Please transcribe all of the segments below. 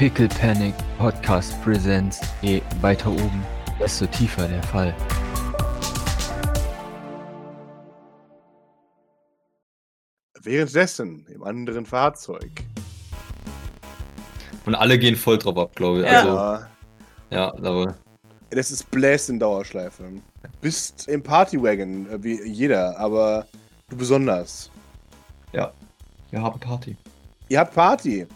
Pickle Panic Podcast Presents. Je weiter oben, desto tiefer der Fall. Währenddessen im anderen Fahrzeug. Und alle gehen voll drauf ab, glaube ich. Ja. Also, Ja. ja, aber Das ist Blast in Dauerschleife. Bist im Partywagon, äh, wie jeder, aber du besonders. ja, wir haben Party. Ihr habt Party.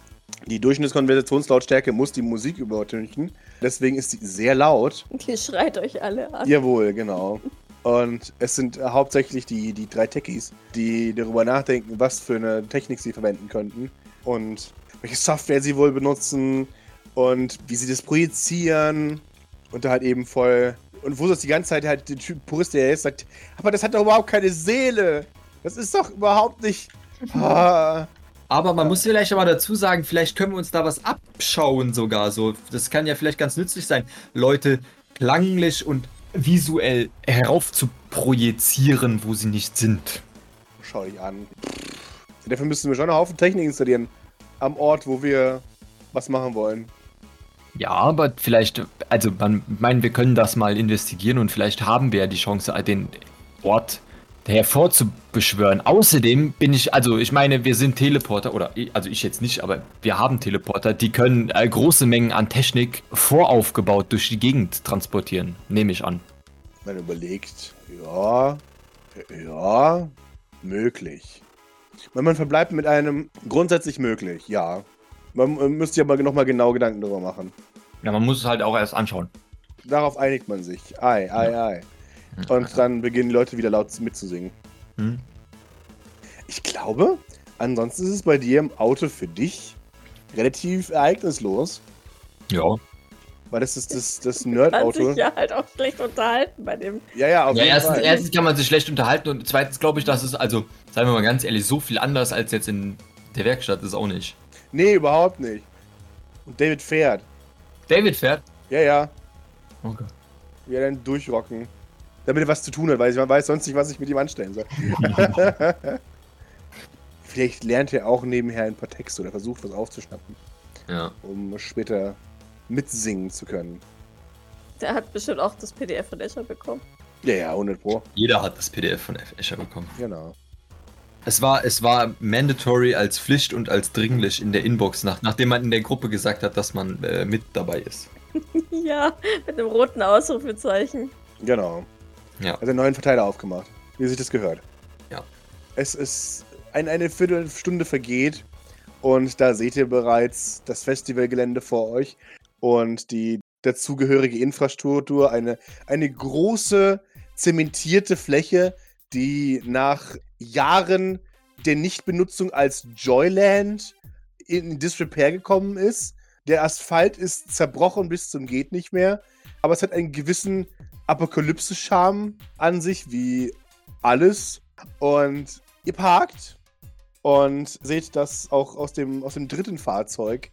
Die Durchschnittskonversationslautstärke muss die Musik übertünchen. Deswegen ist sie sehr laut. Die schreit euch alle an. Jawohl, genau. Und es sind hauptsächlich die, die drei Techies, die darüber nachdenken, was für eine Technik sie verwenden könnten und welche Software sie wohl benutzen und wie sie das projizieren. Und da halt eben voll. Und wo das die ganze Zeit halt der Typ Purist, der jetzt sagt, aber das hat doch überhaupt keine Seele. Das ist doch überhaupt nicht. Ah. Aber man muss vielleicht aber dazu sagen, vielleicht können wir uns da was abschauen sogar so. Das kann ja vielleicht ganz nützlich sein, Leute klanglich und visuell herauf zu projizieren, wo sie nicht sind. Schau dich an. Dafür müssten wir schon einen Haufen Technik installieren. Am Ort, wo wir was machen wollen. Ja, aber vielleicht, also man meinen, wir können das mal investigieren und vielleicht haben wir ja die Chance, den Ort hervorzubeschwören. Außerdem bin ich, also ich meine, wir sind Teleporter, oder also ich jetzt nicht, aber wir haben Teleporter, die können äh, große Mengen an Technik voraufgebaut durch die Gegend transportieren, nehme ich an. Man überlegt, ja, ja, möglich. Wenn man verbleibt mit einem grundsätzlich möglich, ja. Man äh, müsste ja aber nochmal genau Gedanken darüber machen. Ja, man muss es halt auch erst anschauen. Darauf einigt man sich. Ei, ei, ei. Und dann beginnen die Leute wieder laut mitzusingen. Hm? Ich glaube, ansonsten ist es bei dir im Auto für dich relativ ereignislos. Ja. Weil das ist das, das Kann Nerd-Auto. sich ja halt auch schlecht unterhalten bei dem. Ja, ja, auf Ja, jeden erstens, Fall. erstens kann man sich schlecht unterhalten und zweitens glaube ich, dass es, also, seien wir mal ganz ehrlich, so viel anders als jetzt in der Werkstatt ist auch nicht. Nee, überhaupt nicht. Und David fährt. David fährt. Ja, ja. Okay. Wir dann durchrocken. Damit er was zu tun hat, weil man weiß sonst nicht, was ich mit ihm anstellen soll. Vielleicht lernt er auch nebenher ein paar Texte oder versucht was aufzuschnappen, Ja. um später mitsingen zu können. Der hat bestimmt auch das PDF von Escher bekommen. Ja, ja, 100 Pro. Jeder hat das PDF von. Escher bekommen. Genau. Es war, es war mandatory als Pflicht und als dringlich in der Inbox, nach, nachdem man in der Gruppe gesagt hat, dass man äh, mit dabei ist. ja, mit einem roten Ausrufezeichen. Genau. Ja. Also einen neuen Verteiler aufgemacht. Wie sich das gehört. Ja. Es ist ein, eine Viertelstunde vergeht und da seht ihr bereits das Festivalgelände vor euch und die dazugehörige Infrastruktur, eine, eine große zementierte Fläche, die nach Jahren der Nichtbenutzung als Joyland in Disrepair gekommen ist. Der Asphalt ist zerbrochen bis zum geht nicht mehr, aber es hat einen gewissen Apokalypse-Charme an sich, wie alles. Und ihr parkt und seht, dass auch aus dem, aus dem dritten Fahrzeug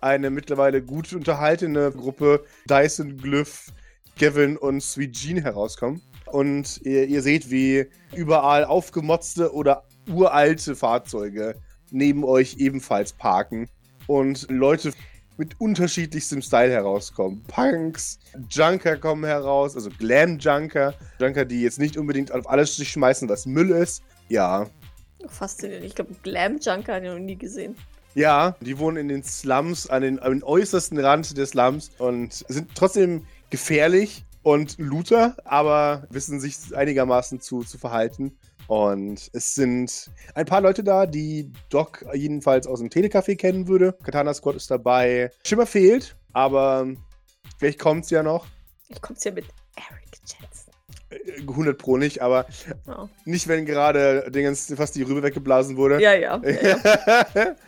eine mittlerweile gut unterhaltene Gruppe Dyson, Glyph, Gavin und Sweet Jean herauskommen. Und ihr, ihr seht, wie überall aufgemotzte oder uralte Fahrzeuge neben euch ebenfalls parken und Leute mit unterschiedlichstem Style herauskommen. Punks, Junker kommen heraus, also Glam-Junker. Junker, die jetzt nicht unbedingt auf alles sich schmeißen, was Müll ist. Ja. Faszinierend. Ich glaube, Glam Junker habe ich noch nie gesehen. Ja, die wohnen in den Slums, an den, an den äußersten Rand des Slums und sind trotzdem gefährlich und Looter, aber wissen sich einigermaßen zu, zu verhalten. Und es sind ein paar Leute da, die Doc jedenfalls aus dem Telecafé kennen würde. Katana Squad ist dabei. Schimmer fehlt, aber vielleicht kommt es ja noch. Ich komm's hier mit Eric Jensen. Äh, 100 Pro nicht, aber Oh. nicht, wenn gerade Dingens fast die Rübe weggeblasen wurde. Ja, ja. ja, ja.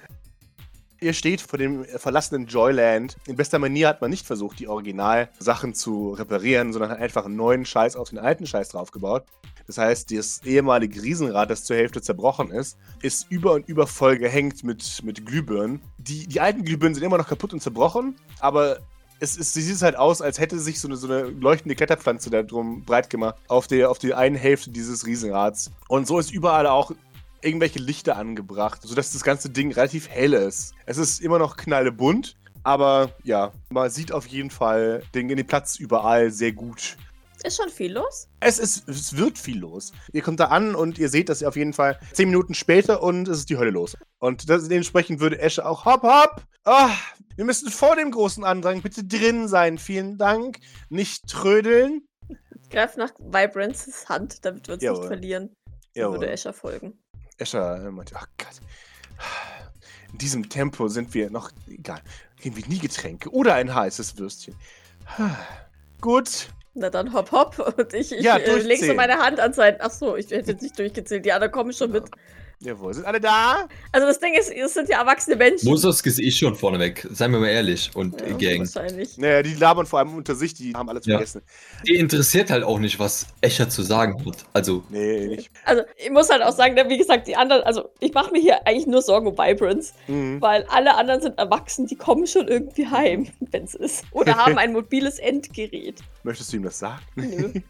Ihr steht vor dem verlassenen Joyland. In bester Manier hat man nicht versucht, die Originalsachen zu reparieren, sondern hat einfach einen neuen Scheiß auf den alten Scheiß draufgebaut. Das heißt, das ehemalige Riesenrad, das zur Hälfte zerbrochen ist, ist über und über voll gehängt mit, mit Glühbirnen. Die, die alten Glühbirnen sind immer noch kaputt und zerbrochen, aber es, ist, sie sieht halt aus, als hätte sich so eine, so eine leuchtende Kletterpflanze da drum breit gemacht auf der, auf der einen Hälfte dieses Riesenrads. Und so ist überall auch irgendwelche Lichter angebracht, sodass das ganze Ding relativ hell ist. Es ist immer noch knallbunt, Aber ja, man sieht auf jeden Fall den, den Platz überall sehr gut. Ist schon viel los? Es, ist, es wird viel los. Ihr kommt da an und ihr seht, dass ihr auf jeden Fall zehn Minuten später und es ist die Hölle los. Und das, dementsprechend würde Esche auch hopp, hopp. Ah, wir müssen vor dem großen Andrang bitte drin sein. Vielen Dank. Nicht trödeln. Greif nach Vibrances Hand, damit wir uns Jawohl. nicht verlieren. So Jawohl. würde Escher folgen. Escher meinte, ach Gott. In diesem Tempo sind wir noch, egal, kriegen wir nie Getränke oder ein heißes Würstchen. Gut, Na dann hopp hopp und ich, ich Ja, äh, leg so meine Hand an sein. Ach so, ich hätte jetzt nicht durchgezählt. Die anderen kommen schon mit. Jawohl, sind alle da? Also das Ding ist, es sind ja erwachsene Menschen. Moses ist eh schon vorneweg, seien wir mal ehrlich. Und ja, Gang. Wahrscheinlich. Naja, die labern vor allem unter sich, die haben alles Ja. vergessen. Die interessiert halt auch nicht, was Escher zu sagen hat. Also, Nee, nicht. Also ich muss halt auch sagen, ne, wie gesagt, die anderen, also ich mache mir hier eigentlich nur Sorgen um Vibrance, Mhm. weil alle anderen sind erwachsen, die kommen schon irgendwie heim, wenn es ist. Oder haben ein mobiles Endgerät. Möchtest du ihm das sagen? Nö.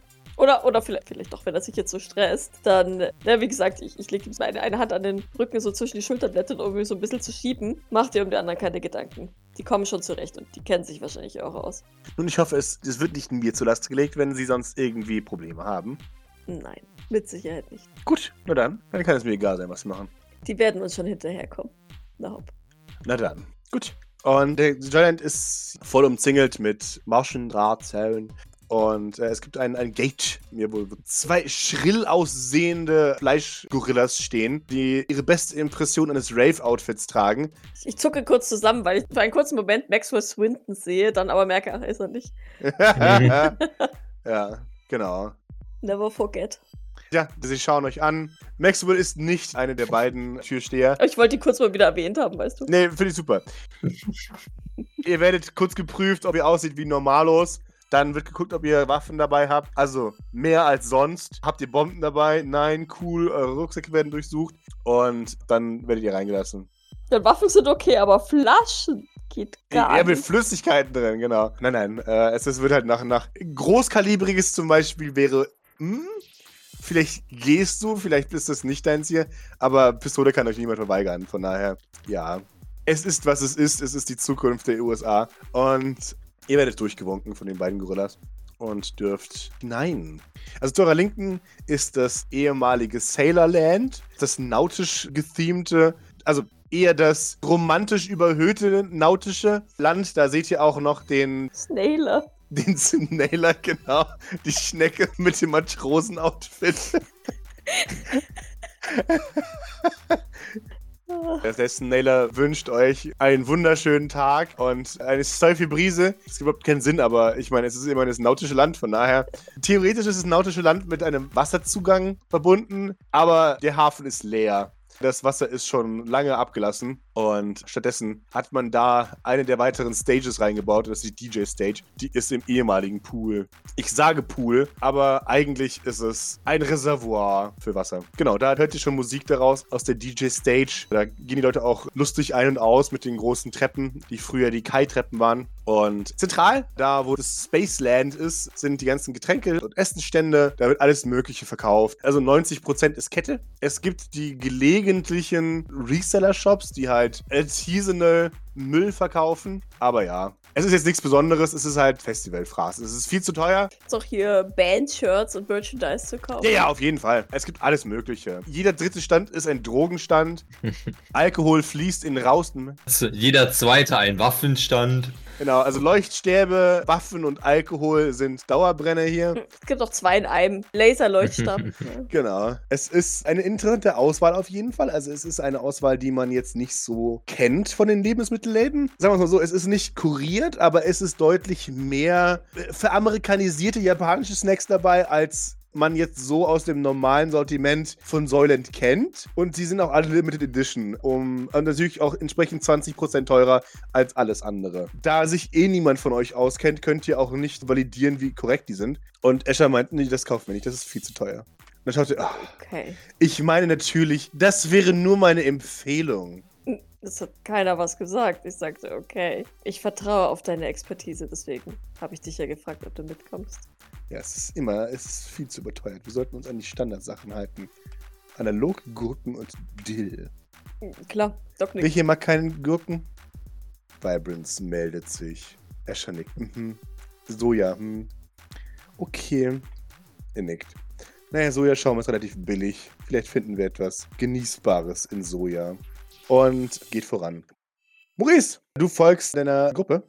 Oder, oder vielleicht, vielleicht doch, wenn er sich jetzt so stresst, dann, ja, wie gesagt, ich, ich lege ihm eine, eine Hand an den Rücken, so zwischen die Schulterblätter, um ihn so ein bisschen zu schieben. Macht dir um die anderen keine Gedanken. Die kommen schon zurecht und die kennen sich wahrscheinlich auch aus. Nun, ich hoffe, es, es wird nicht mir zur Last gelegt, wenn sie sonst irgendwie Probleme haben. Nein, mit Sicherheit nicht. Gut, na dann. Dann kann es mir egal sein, was sie machen. Die werden uns schon hinterherkommen. Na hopp. Na dann. Gut. Und der Giant ist voll umzingelt mit Maschendrahtzellen. Und äh, es gibt ein, ein Gate, mir wohl wo zwei schrill aussehende Fleischgorillas stehen, die ihre beste Impression eines Rave-Outfits tragen. Ich, zucke kurz zusammen, weil ich für einen kurzen Moment Maxwell Swinton sehe, dann aber merke, ach, ist er nicht. ja, genau. Never forget. Ja, sie schauen euch an. Maxwell ist nicht eine der beiden Türsteher. Ich wollte die kurz mal wieder erwähnt haben, weißt du? Nee, finde ich super. ihr werdet kurz geprüft, ob ihr aussieht wie Normalos. Dann wird geguckt, ob ihr Waffen dabei habt. Also mehr als sonst. Habt ihr Bomben dabei? Nein, cool. Eure Rucksäcke werden durchsucht. Und dann werdet ihr reingelassen. Dann Waffen sind okay, aber Flaschen geht gar Eher mit nicht. Flüssigkeiten drin, genau. Nein, nein. Äh, es, es wird halt nach, nach Großkalibriges zum Beispiel wäre. Hm, vielleicht gehst du, vielleicht ist das nicht deins hier. Aber Pistole kann euch niemand verweigern. Von daher, ja. Es ist, was es ist. Es ist die Zukunft der USA. Und ihr werdet durchgewunken von den beiden Gorillas. Und dürft hinein. Also zu eurer Linken ist das ehemalige Sailorland, das nautisch gethemte, also eher das romantisch überhöhte nautische Land. Da seht ihr auch noch den, Snailer. den Snailer, genau, die Schnecke mit dem Matrosen-Outfit. Der Snailer wünscht euch einen wunderschönen Tag und eine steifige Brise. Es gibt überhaupt keinen Sinn, aber ich meine, es ist immer das nautische Land, von daher. Theoretisch ist das nautische Land mit einem Wasserzugang verbunden, aber der Hafen ist leer. Das Wasser ist schon lange abgelassen und stattdessen hat man da eine der weiteren Stages reingebaut. Das ist die DJ-Stage. Die ist im ehemaligen Pool. Ich sage Pool, aber eigentlich ist es ein Reservoir für Wasser. Genau, da hört ihr schon Musik daraus aus der DJ-Stage. Da gehen die Leute auch lustig ein und aus mit den großen Treppen, die früher die Kai-Treppen waren. Und zentral, da wo das Spaceland ist, sind die ganzen Getränke und Essenstände. Da wird alles Mögliche verkauft. Also 90% ist Kette. Es gibt die gelegentlichen Reseller-Shops, die halt artisanal Müll verkaufen. Aber ja, es ist jetzt nichts Besonderes. Es ist halt Festivalfraß. Es ist viel zu teuer. Ist auch hier Band-Shirts und Merchandise zu kaufen. Ja, ja, auf jeden Fall. Es gibt alles Mögliche. Jeder dritte Stand ist ein Drogenstand. Alkohol fließt in Rausten. jeder zweite ein Waffenstand. Genau, also Leuchtstäbe, Waffen und Alkohol sind Dauerbrenner hier. Es gibt auch zwei in einem. Laserleuchtstab. ja. Genau. Es ist eine interessante Auswahl auf jeden Fall. Also es ist eine Auswahl, die man jetzt nicht so kennt von den Lebensmittelläden. Sagen wir es mal so, es ist nicht kuriert, aber es ist deutlich mehr äh, veramerikanisierte japanische Snacks dabei, als man jetzt so aus dem normalen Sortiment von Soylent kennt. Und sie sind auch alle Limited Edition. Um, und natürlich auch entsprechend 20% teurer als alles andere. Da sich eh niemand von euch auskennt, könnt ihr auch nicht validieren, wie korrekt die sind. Und Escher meint, nee, das kaufen wir nicht, das ist viel zu teuer. Und dann schaut ihr, ah, Okay. ich meine natürlich, das wäre nur meine Empfehlung. Das hat keiner was gesagt. Ich sagte, okay. Ich vertraue auf deine Expertise, deswegen habe ich dich ja gefragt, ob du mitkommst. Ja, es ist immer, es ist viel zu überteuert. Wir sollten uns an die Standardsachen halten. Analog Gurken und Dill. Hm, Klar, Doc Wer nickt. hier mag keinen Gurken? Vibrance meldet sich. Escher nickt. Mhm. Soja, hm. Okay. Er nickt. Naja, Sojaschaum ist relativ billig. Vielleicht finden wir etwas Genießbares in Soja. Und geht voran. Maurice, du folgst deiner Gruppe.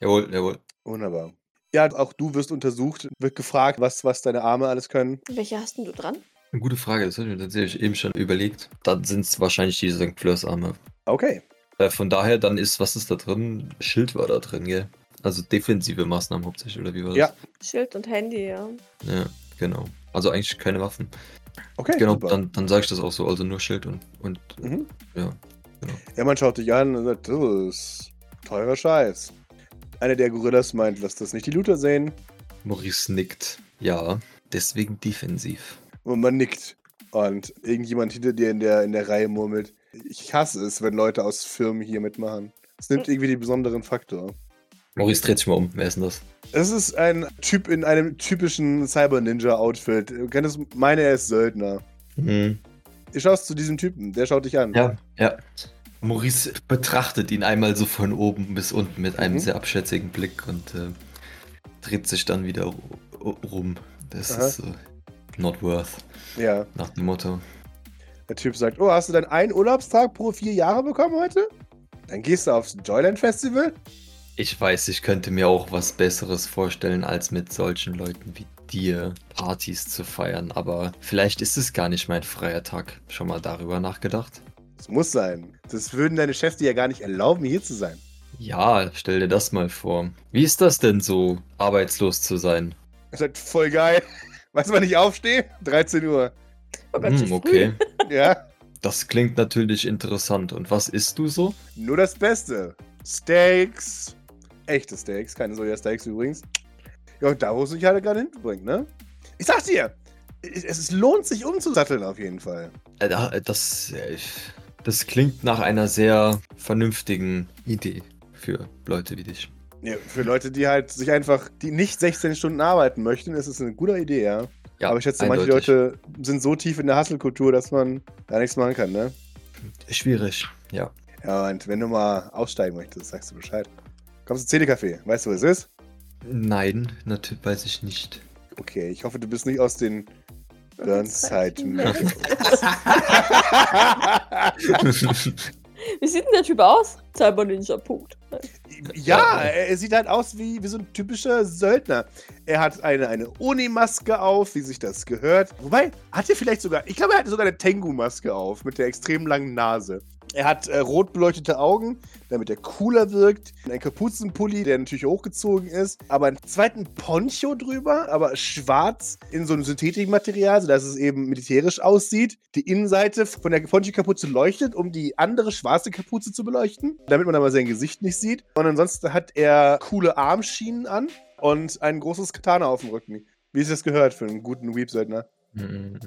Jawohl, jawohl. Wunderbar. Ja, auch du wirst untersucht, wird gefragt, was, was deine Arme alles können. Welche hast denn du dran? Eine gute Frage, das habe ich mir tatsächlich eben schon überlegt. Dann sind es wahrscheinlich die St. Fleurs-Arme. Okay. Äh, von daher, dann ist, was ist da drin? Schild war da drin, gell? Also defensive Maßnahmen hauptsächlich, oder wie war das? Ja. Schild und Handy, ja. Ja, genau. Also eigentlich keine Waffen. Okay, genau, super. dann, dann sage ich das auch so. Also nur Schild und, und Mhm. ja. Ja, man schaut dich an und sagt, das ist teurer Scheiß. Einer der Gorillas meint, lass das nicht die Looter sehen. Maurice nickt. Ja, deswegen defensiv. Und man nickt. Und irgendjemand hinter dir in der, in der Reihe murmelt, ich hasse es, wenn Leute aus Firmen hier mitmachen. Es nimmt irgendwie den besonderen Faktor. Maurice dreht sich mal um. Wer ist denn das? Es ist ein Typ in einem typischen Cyber-Ninja-Outfit. Du könntest meine, er ist Söldner. Mhm. Du schaust zu diesem Typen, der schaut dich an. Ja, ja. Maurice betrachtet ihn einmal so von oben bis unten mit einem Mhm. sehr abschätzigen Blick und äh, dreht sich dann wieder ru- rum. Das Aha. ist äh, not worth, ja. nach dem Motto. Der Typ sagt, oh, hast du deinen einen Urlaubstag pro vier Jahre bekommen heute? Dann gehst du aufs Joyland Festival? Ich weiß, ich könnte mir auch was Besseres vorstellen, als mit solchen Leuten wie dir Partys zu feiern, aber vielleicht ist es gar nicht mein freier Tag. Schon mal darüber nachgedacht? Das muss sein. Das würden deine Chefs dir ja gar nicht erlauben, hier zu sein. Ja, stell dir das mal vor. Wie ist das denn so, arbeitslos zu sein? Er sagt, voll geil. Weißt du, wann ich aufstehe? 13 Uhr. Oh Gott, Hm, okay. Ja, Das klingt natürlich interessant. Und was isst du so? nur das Beste. Steaks. Echte Steaks, keine Soja-Steaks übrigens. Ja, und da, wo es sich halt gerade hinbringt, ne? Ich sag dir, es, es lohnt sich umzusatteln auf jeden Fall. Äh, äh, Das, äh, das klingt nach einer sehr vernünftigen Idee für Leute wie dich. Ja, für Leute, die halt sich einfach, die nicht 16 Stunden arbeiten möchten, ist es eine gute Idee, ja. Ja, Aber ich schätze, manche eindeutig. Leute sind so tief in der Hustle-Kultur, dass man da nichts machen kann, ne? Schwierig, ja. Ja, und wenn du mal aussteigen möchtest, sagst du Bescheid. Kommst du zum CD-Café? Weißt du, wo es ist? Nein, natürlich weiß ich nicht. Okay, ich hoffe, du bist nicht aus den Burnside Meadows. Wie sieht denn der Typ aus? Cyber Ninja, Punkt. ja, er sieht halt aus wie, wie so ein typischer Söldner. Er hat eine, eine Unimaske auf, wie sich das gehört. Wobei, hat er vielleicht sogar, ich glaube, er hatte sogar eine Tengu-Maske auf mit der extrem langen Nase. Er hat äh, rot beleuchtete Augen, damit er cooler wirkt. Ein Kapuzenpulli, der natürlich hochgezogen ist. Aber einen zweiten Poncho drüber, aber schwarz in so einem Synthetikmaterial, sodass es eben militärisch aussieht. Die Innenseite von der Poncho-Kapuze leuchtet, um die andere schwarze Kapuze zu beleuchten, damit man aber sein Gesicht nicht sieht. Und ansonsten hat er coole Armschienen an und ein großes Katana auf dem Rücken. Wie es das gehört für einen guten Weep-Söldner. Mhm.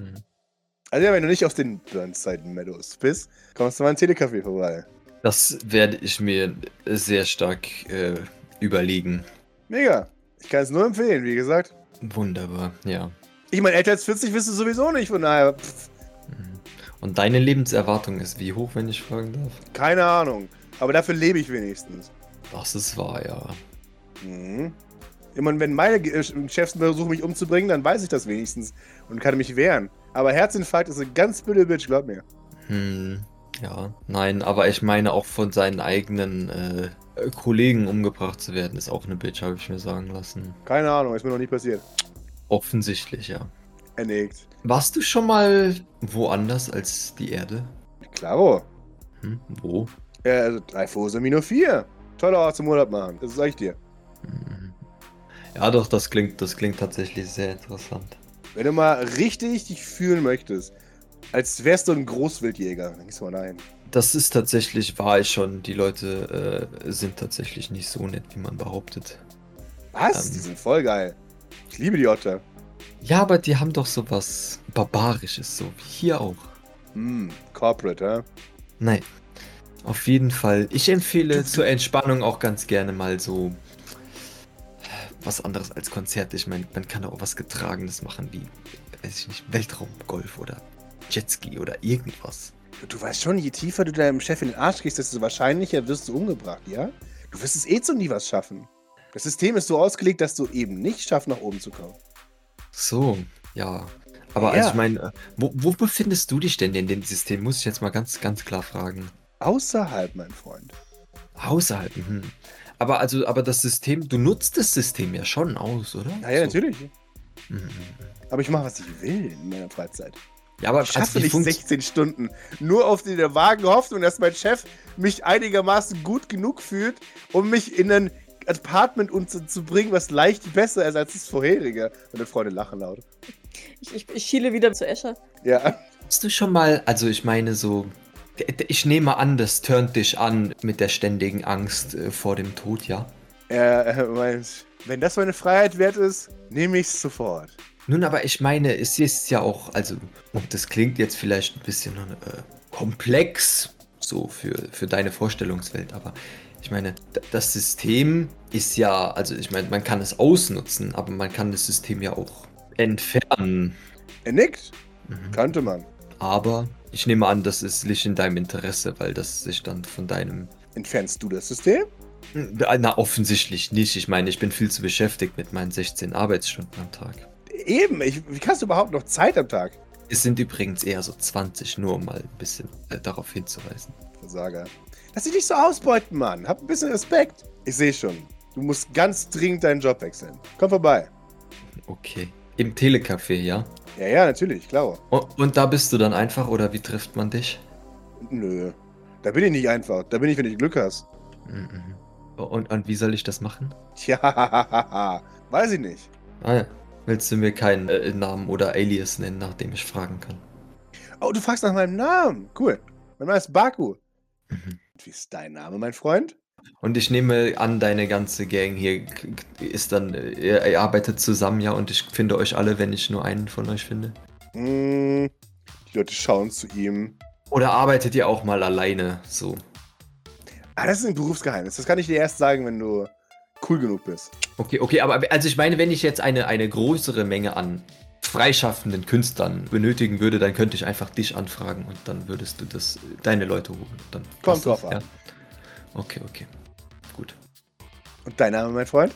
Also ja, wenn du nicht aus den Burnside Meadows bist, kommst du mal in Telecafé vorbei. Das werde ich mir sehr stark äh, überlegen. Mega. Ich kann es nur empfehlen, wie gesagt. Wunderbar, ja. Ich meine, älter als 40 bist du sowieso nicht, von daher, pff, Mhm. Und deine Lebenserwartung ist wie hoch, wenn ich fragen darf? keine Ahnung. Aber dafür lebe ich wenigstens. Das ist wahr, ja. Mhm. Ich meine, wenn meine äh, Chefs versuchen, mich umzubringen, dann weiß ich das wenigstens und kann mich wehren. Aber Herzinfarkt ist eine ganz blöde Bitch, glaub mir. Hm, ja, nein, aber ich meine auch von seinen eigenen äh, Kollegen umgebracht zu werden, ist auch eine Bitch, habe ich mir sagen lassen. Keine Ahnung, ist mir noch nie passiert. Offensichtlich, ja. Er nickt. Warst du schon mal woanders als die Erde? Klaro. Hm, wo? Ja, also Dreifuße Minus 4. Toller Ort zum Urlaub machen. Das sag ich dir. Hm. Ja, doch, das klingt, das klingt tatsächlich sehr interessant. Wenn du mal richtig dich fühlen möchtest, als wärst du ein Großwildjäger, dann gehst du mal dahin. Das ist tatsächlich, war ich schon. Die Leute äh, sind tatsächlich nicht so nett, wie man behauptet. Was? Ähm. Die sind voll geil. Ich liebe die Otter. Ja, aber die haben doch sowas Barbarisches, so wie hier auch. Hm, Corporate, hä? Nein. Auf jeden Fall. Ich empfehle zur Entspannung auch ganz gerne mal so was anderes als Konzerte. Ich meine, man kann auch was Getragenes machen, wie, weiß ich nicht, Weltraumgolf oder Jetski oder irgendwas. Du, weißt schon, je tiefer du deinem Chef in den Arsch gehst, desto wahrscheinlicher wirst du umgebracht, ja? Du wirst es eh zu nie was schaffen. Das System ist so ausgelegt, dass du eben nicht schaffst, nach oben zu kommen. So, ja. Aber Ja. also ich meine, äh, wo, wo befindest du dich denn in dem System? Muss ich jetzt mal ganz, ganz klar fragen. Außerhalb, mein Freund. Außerhalb. Mhm. Aber also, aber das System, du nutzt das System ja schon aus, oder? Naja, So. natürlich. Mhm. Aber ich mache, was ich will in meiner Freizeit. Ja, aber Ich schaffe also, nicht funkt- 16 Stunden. Nur auf die der vagen Hoffnung, dass mein Chef mich einigermaßen gut genug fühlt, um mich in ein Apartment unter- zu bringen, was leicht besser ist als das vorherige. Meine Freunde lachen laut. Ich, ich, ich schiele wieder zu Escher. Ja. Hast du schon mal, also ich meine so, ich nehme an, das turnt dich an mit der ständigen Angst äh, vor dem Tod, ja? Er meint, wenn das meine Freiheit wert ist, nehme ich es sofort. Nun, aber ich meine, es ist ja auch, also, und das klingt jetzt vielleicht ein bisschen äh, komplex, so für, für deine Vorstellungswelt, aber ich meine, das System ist ja, also ich meine, man kann es ausnutzen, aber man kann das System ja auch entfernen. Er nickt. Mhm. Kannte man. Aber ich nehme an, das ist nicht in deinem Interesse, weil das sich dann von deinem Entfernst du das System? Na, offensichtlich nicht. Ich meine, ich bin viel zu beschäftigt mit meinen 16 Arbeitsstunden am Tag. Eben. Ich, wie kannst du überhaupt noch Zeit am Tag? Es sind übrigens eher so 20, nur um mal ein bisschen äh, darauf hinzuweisen. Versager. Lass dich nicht so ausbeuten, Mann. Hab ein bisschen Respekt. Ich sehe schon. Du musst ganz dringend deinen Job wechseln. Komm vorbei. Okay. Im Telecafé, ja? Ja, ja, natürlich, klar. Und, und da bist du dann einfach, oder wie trifft man dich? Nö. Da bin ich nicht einfach. Da bin ich, wenn du Glück hast. Mhm. Und, und wie soll ich das machen? Tja, weiß ich nicht. Ah ja. Willst du mir keinen äh, Namen oder Alias nennen, nach dem ich fragen kann? Oh, du fragst nach meinem Namen. Cool. Mein Name ist Baku. Mhm. Wie ist dein Name, mein Freund? Und ich nehme an, deine ganze Gang hier ist dann, ihr, ihr arbeitet zusammen, ja, und ich finde euch alle, wenn ich nur einen von euch finde. Hm, die Leute schauen zu ihm. Oder arbeitet ihr auch mal alleine, so? Ah, das ist ein Berufsgeheimnis. Das kann ich dir erst sagen, wenn du cool genug bist. Okay, okay, aber also ich meine, wenn ich jetzt eine, eine größere Menge an freischaffenden Künstlern benötigen würde, dann könnte ich einfach dich anfragen und dann würdest du das, deine Leute holen. Dann Kommt drauf an. Ja? Okay, okay. Gut. Und dein Name, mein Freund?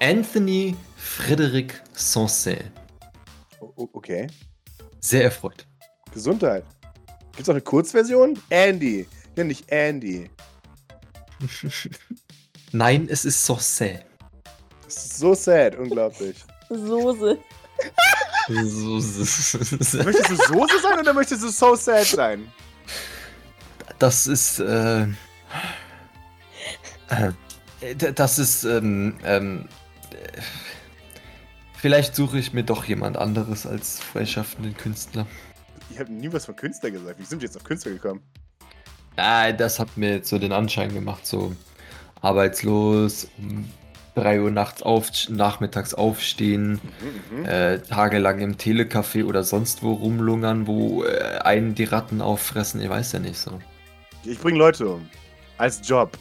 Anthony Frederic Sancerre. O o- okay. Sehr erfreut. Gesundheit. Gibt's auch eine Kurzversion? Andy. Nenn dich Andy. Nein, es ist ist so sad, unglaublich. Soße. So, so, so. möchtest du Soße sein oder möchtest du so sad sein? Das ist, äh, das ist, ähm, ähm, äh, vielleicht suche ich mir doch jemand anderes als freischaffenden Künstler. Ich habe nie was von Künstler gesagt. Wie sind wir jetzt auf Künstler gekommen? Ah, das hat mir jetzt so den Anschein gemacht, so arbeitslos, um 3 Uhr nachts auf, nachmittags aufstehen, Mhm, mhm. äh, tagelang im Telecafé oder sonst wo rumlungern, wo äh, einen die Ratten auffressen, ich weiß ja nicht so. Ich bringe Leute um. Als Job.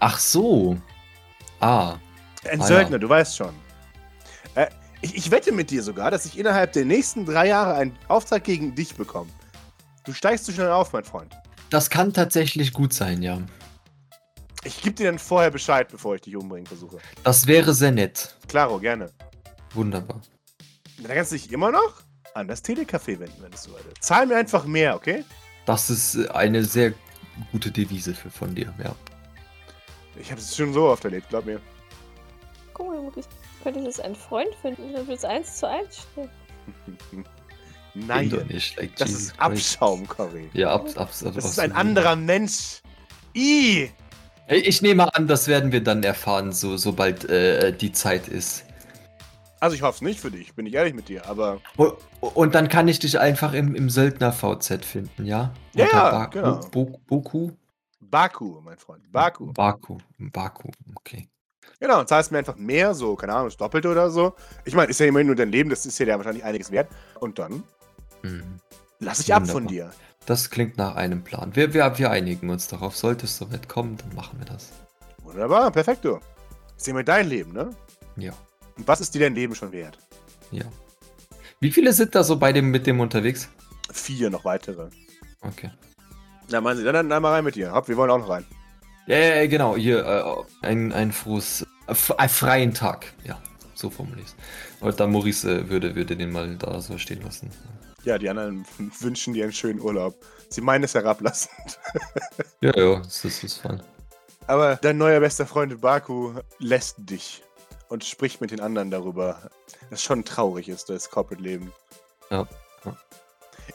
Ach so. Ah, Ein Ah, Söldner, ja. du weißt schon. Äh, ich, ich wette mit dir sogar, dass ich innerhalb der nächsten drei Jahre einen Auftrag gegen dich bekomme. Du steigst zu schnell auf, mein Freund. das kann tatsächlich gut sein, ja. Ich gebe dir dann vorher Bescheid, bevor ich dich umbringen versuche. Das wäre sehr nett. Klaro, gerne. Wunderbar. Da kannst du dich immer noch an das Telecafé wenden, wenn es so ist. Zahl mir einfach mehr, okay? Das ist eine sehr gute Devise für, von dir, ja. Ich habe es schon so oft erlebt, glaub mir. Guck mal, Maurice. Könnte jetzt einen Freund finden, der wird eins zu eins stehen. Nein, Bin doch nicht, like das Jesus ist. Abschaum, Cory. Ja, abs, abs, abs, Das ist ein anderer Mensch. I. Hey, Ich nehme an, das werden wir dann erfahren, so, sobald äh, die Zeit ist. Also ich hoffe es nicht für dich, bin ich ehrlich mit dir, aber Und dann kann ich dich einfach im, im Söldner-VZ finden, ja? Ja, Unter genau. Bo Bo Boku? Baku, mein Freund, Baku. Baku. Baku, okay. Genau, und zahlst mir einfach mehr, so, keine Ahnung, das Doppelte oder so. Ich meine, ist ja immerhin nur dein Leben, das ist ja wahrscheinlich einiges wert. Und dann Mhm. lass ich ab von Wunderbar. dir. Das klingt nach einem Plan. Wir, wir, wir einigen uns darauf. Sollte es soweit kommen, dann machen wir das. Wunderbar, perfekto. Ist ja immer dein Leben, ne? Ja, Und was ist dir dein Leben schon wert? ja. Wie viele sind da so bei dem mit dem unterwegs? Vier noch weitere. Okay. Na, meinen Sie, dann, dann, dann mal rein mit dir. Hopp, wir wollen auch noch rein. Ja, ja, genau, hier, äh, ein, ein frohes, äh, freien Tag. Ja, so formuliere ich Und dann Maurice äh, würde, würde den mal da so stehen lassen. Ja, die anderen wünschen dir einen schönen Urlaub. Sie meinen es herablassend. Ja, ja, das ist, ist fein. Aber dein neuer bester Freund Baku lässt dich und spricht mit den anderen darüber, dass schon traurig ist, das Corporate-Leben. Ja, ja.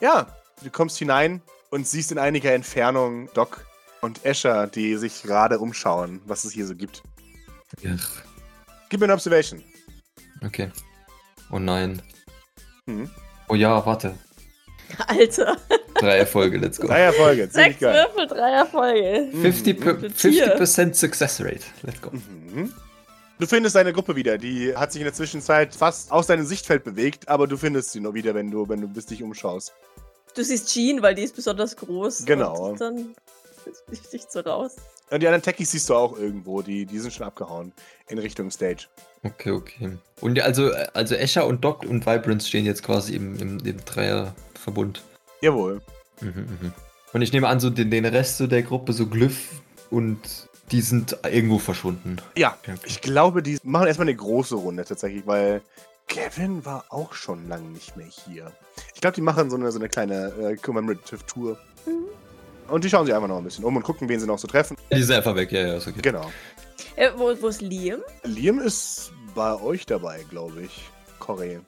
Ja, du kommst hinein und siehst in einiger Entfernung Doc und Escher, die sich gerade umschauen, was es hier so gibt. Ja, Gib mir eine Observation. okay. Oh nein. Hm. Oh ja, warte. Alter. Drei Erfolge, let's go. Drei Erfolge, ziemlich Sechs geil. Würfel, drei Erfolge. 50%, per, Ein Tier. 50 Success Rate. Let's go. Mhm. Du findest deine Gruppe wieder. Die hat sich in der Zwischenzeit fast aus deinem Sichtfeld bewegt, aber du findest sie noch wieder, wenn du, wenn du bis dich umschaust. Du siehst Jean, weil die ist besonders groß. Genau. Und dann ist nicht so raus. Und die anderen Techies siehst du auch irgendwo, die, die sind schon abgehauen in Richtung Stage. Okay, okay. Und ja, also, also Escher und Doc und Vibrance stehen jetzt quasi im, im, im Dreierverbund. Jawohl. Mhm, mhm. Und ich nehme an, so den, den Rest so der Gruppe, so Glyph und die sind irgendwo verschwunden. Ja, ich glaube, die machen erstmal eine große Runde tatsächlich, weil Kevin war auch schon lange nicht mehr hier. Ich glaube, die machen so eine, so eine kleine äh, Commemorative Tour. Mhm. Und die schauen sich einfach noch ein bisschen um und gucken, wen sie noch so treffen. Die sind einfach weg, ja, ja, ist okay. Genau. Äh, wo, wo ist Liam? Liam ist bei euch dabei, glaube ich. Corey.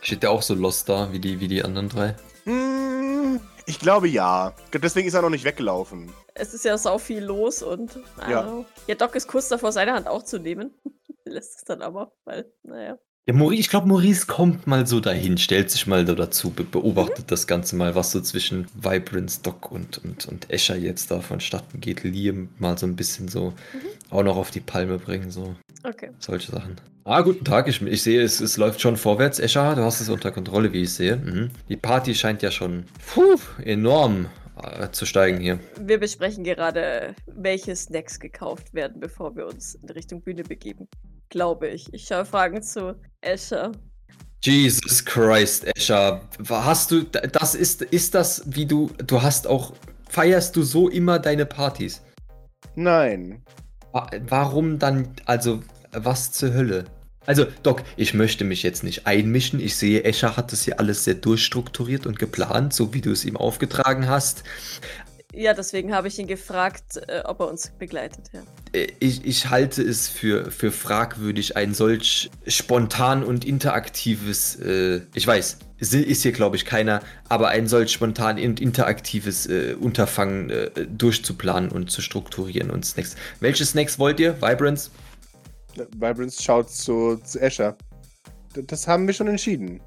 Steht der auch so lost da, wie die, wie die anderen drei? Hm, ich glaube ja. Deswegen ist er noch nicht weggelaufen. Es ist ja sau viel los und. Ja. Ja, Doc ist kurz davor, seine Hand auch zu nehmen. Lässt es dann aber, weil, naja. Ja, Maurice, ich glaube, Maurice kommt mal so dahin, stellt sich mal so dazu, be beobachtet das Ganze mal, was so zwischen Vibrance, Doc und, und, und Escher jetzt da vonstatten geht. Liam mal so ein bisschen so auch noch auf die Palme bringen, so Okay. solche Sachen. Ah, guten Tag, ich, ich sehe, es, es läuft schon vorwärts. Escher, du hast es unter Kontrolle, wie ich sehe. Mhm. Die Party scheint ja schon puh, enorm zu steigen hier. Wir besprechen gerade, welche Snacks gekauft werden, bevor wir uns in Richtung Bühne begeben. Glaube ich. Ich schaue Fragen zu Escher. Jesus Christ, Escher, hast du, das ist, ist das, wie du, du hast auch, feierst du so immer deine Partys? Nein. Wa- Warum dann, also, was zur Hölle? Also, Doc, ich möchte mich jetzt nicht einmischen. Ich sehe, Escher hat das hier alles sehr durchstrukturiert und geplant, so wie du es ihm aufgetragen hast. Ja, deswegen habe ich ihn gefragt, äh, ob er uns begleitet, ja. Äh, Ich, ich halte es für, für fragwürdig, ein solch spontan und interaktives, äh, ich weiß, ist hier glaube ich keiner, aber ein solch spontan und interaktives äh, Unterfangen äh, durchzuplanen und zu strukturieren und Snacks. Welche Snacks wollt ihr? Vibrance? Vibrance schaut zu, zu Escher. Das haben wir schon entschieden.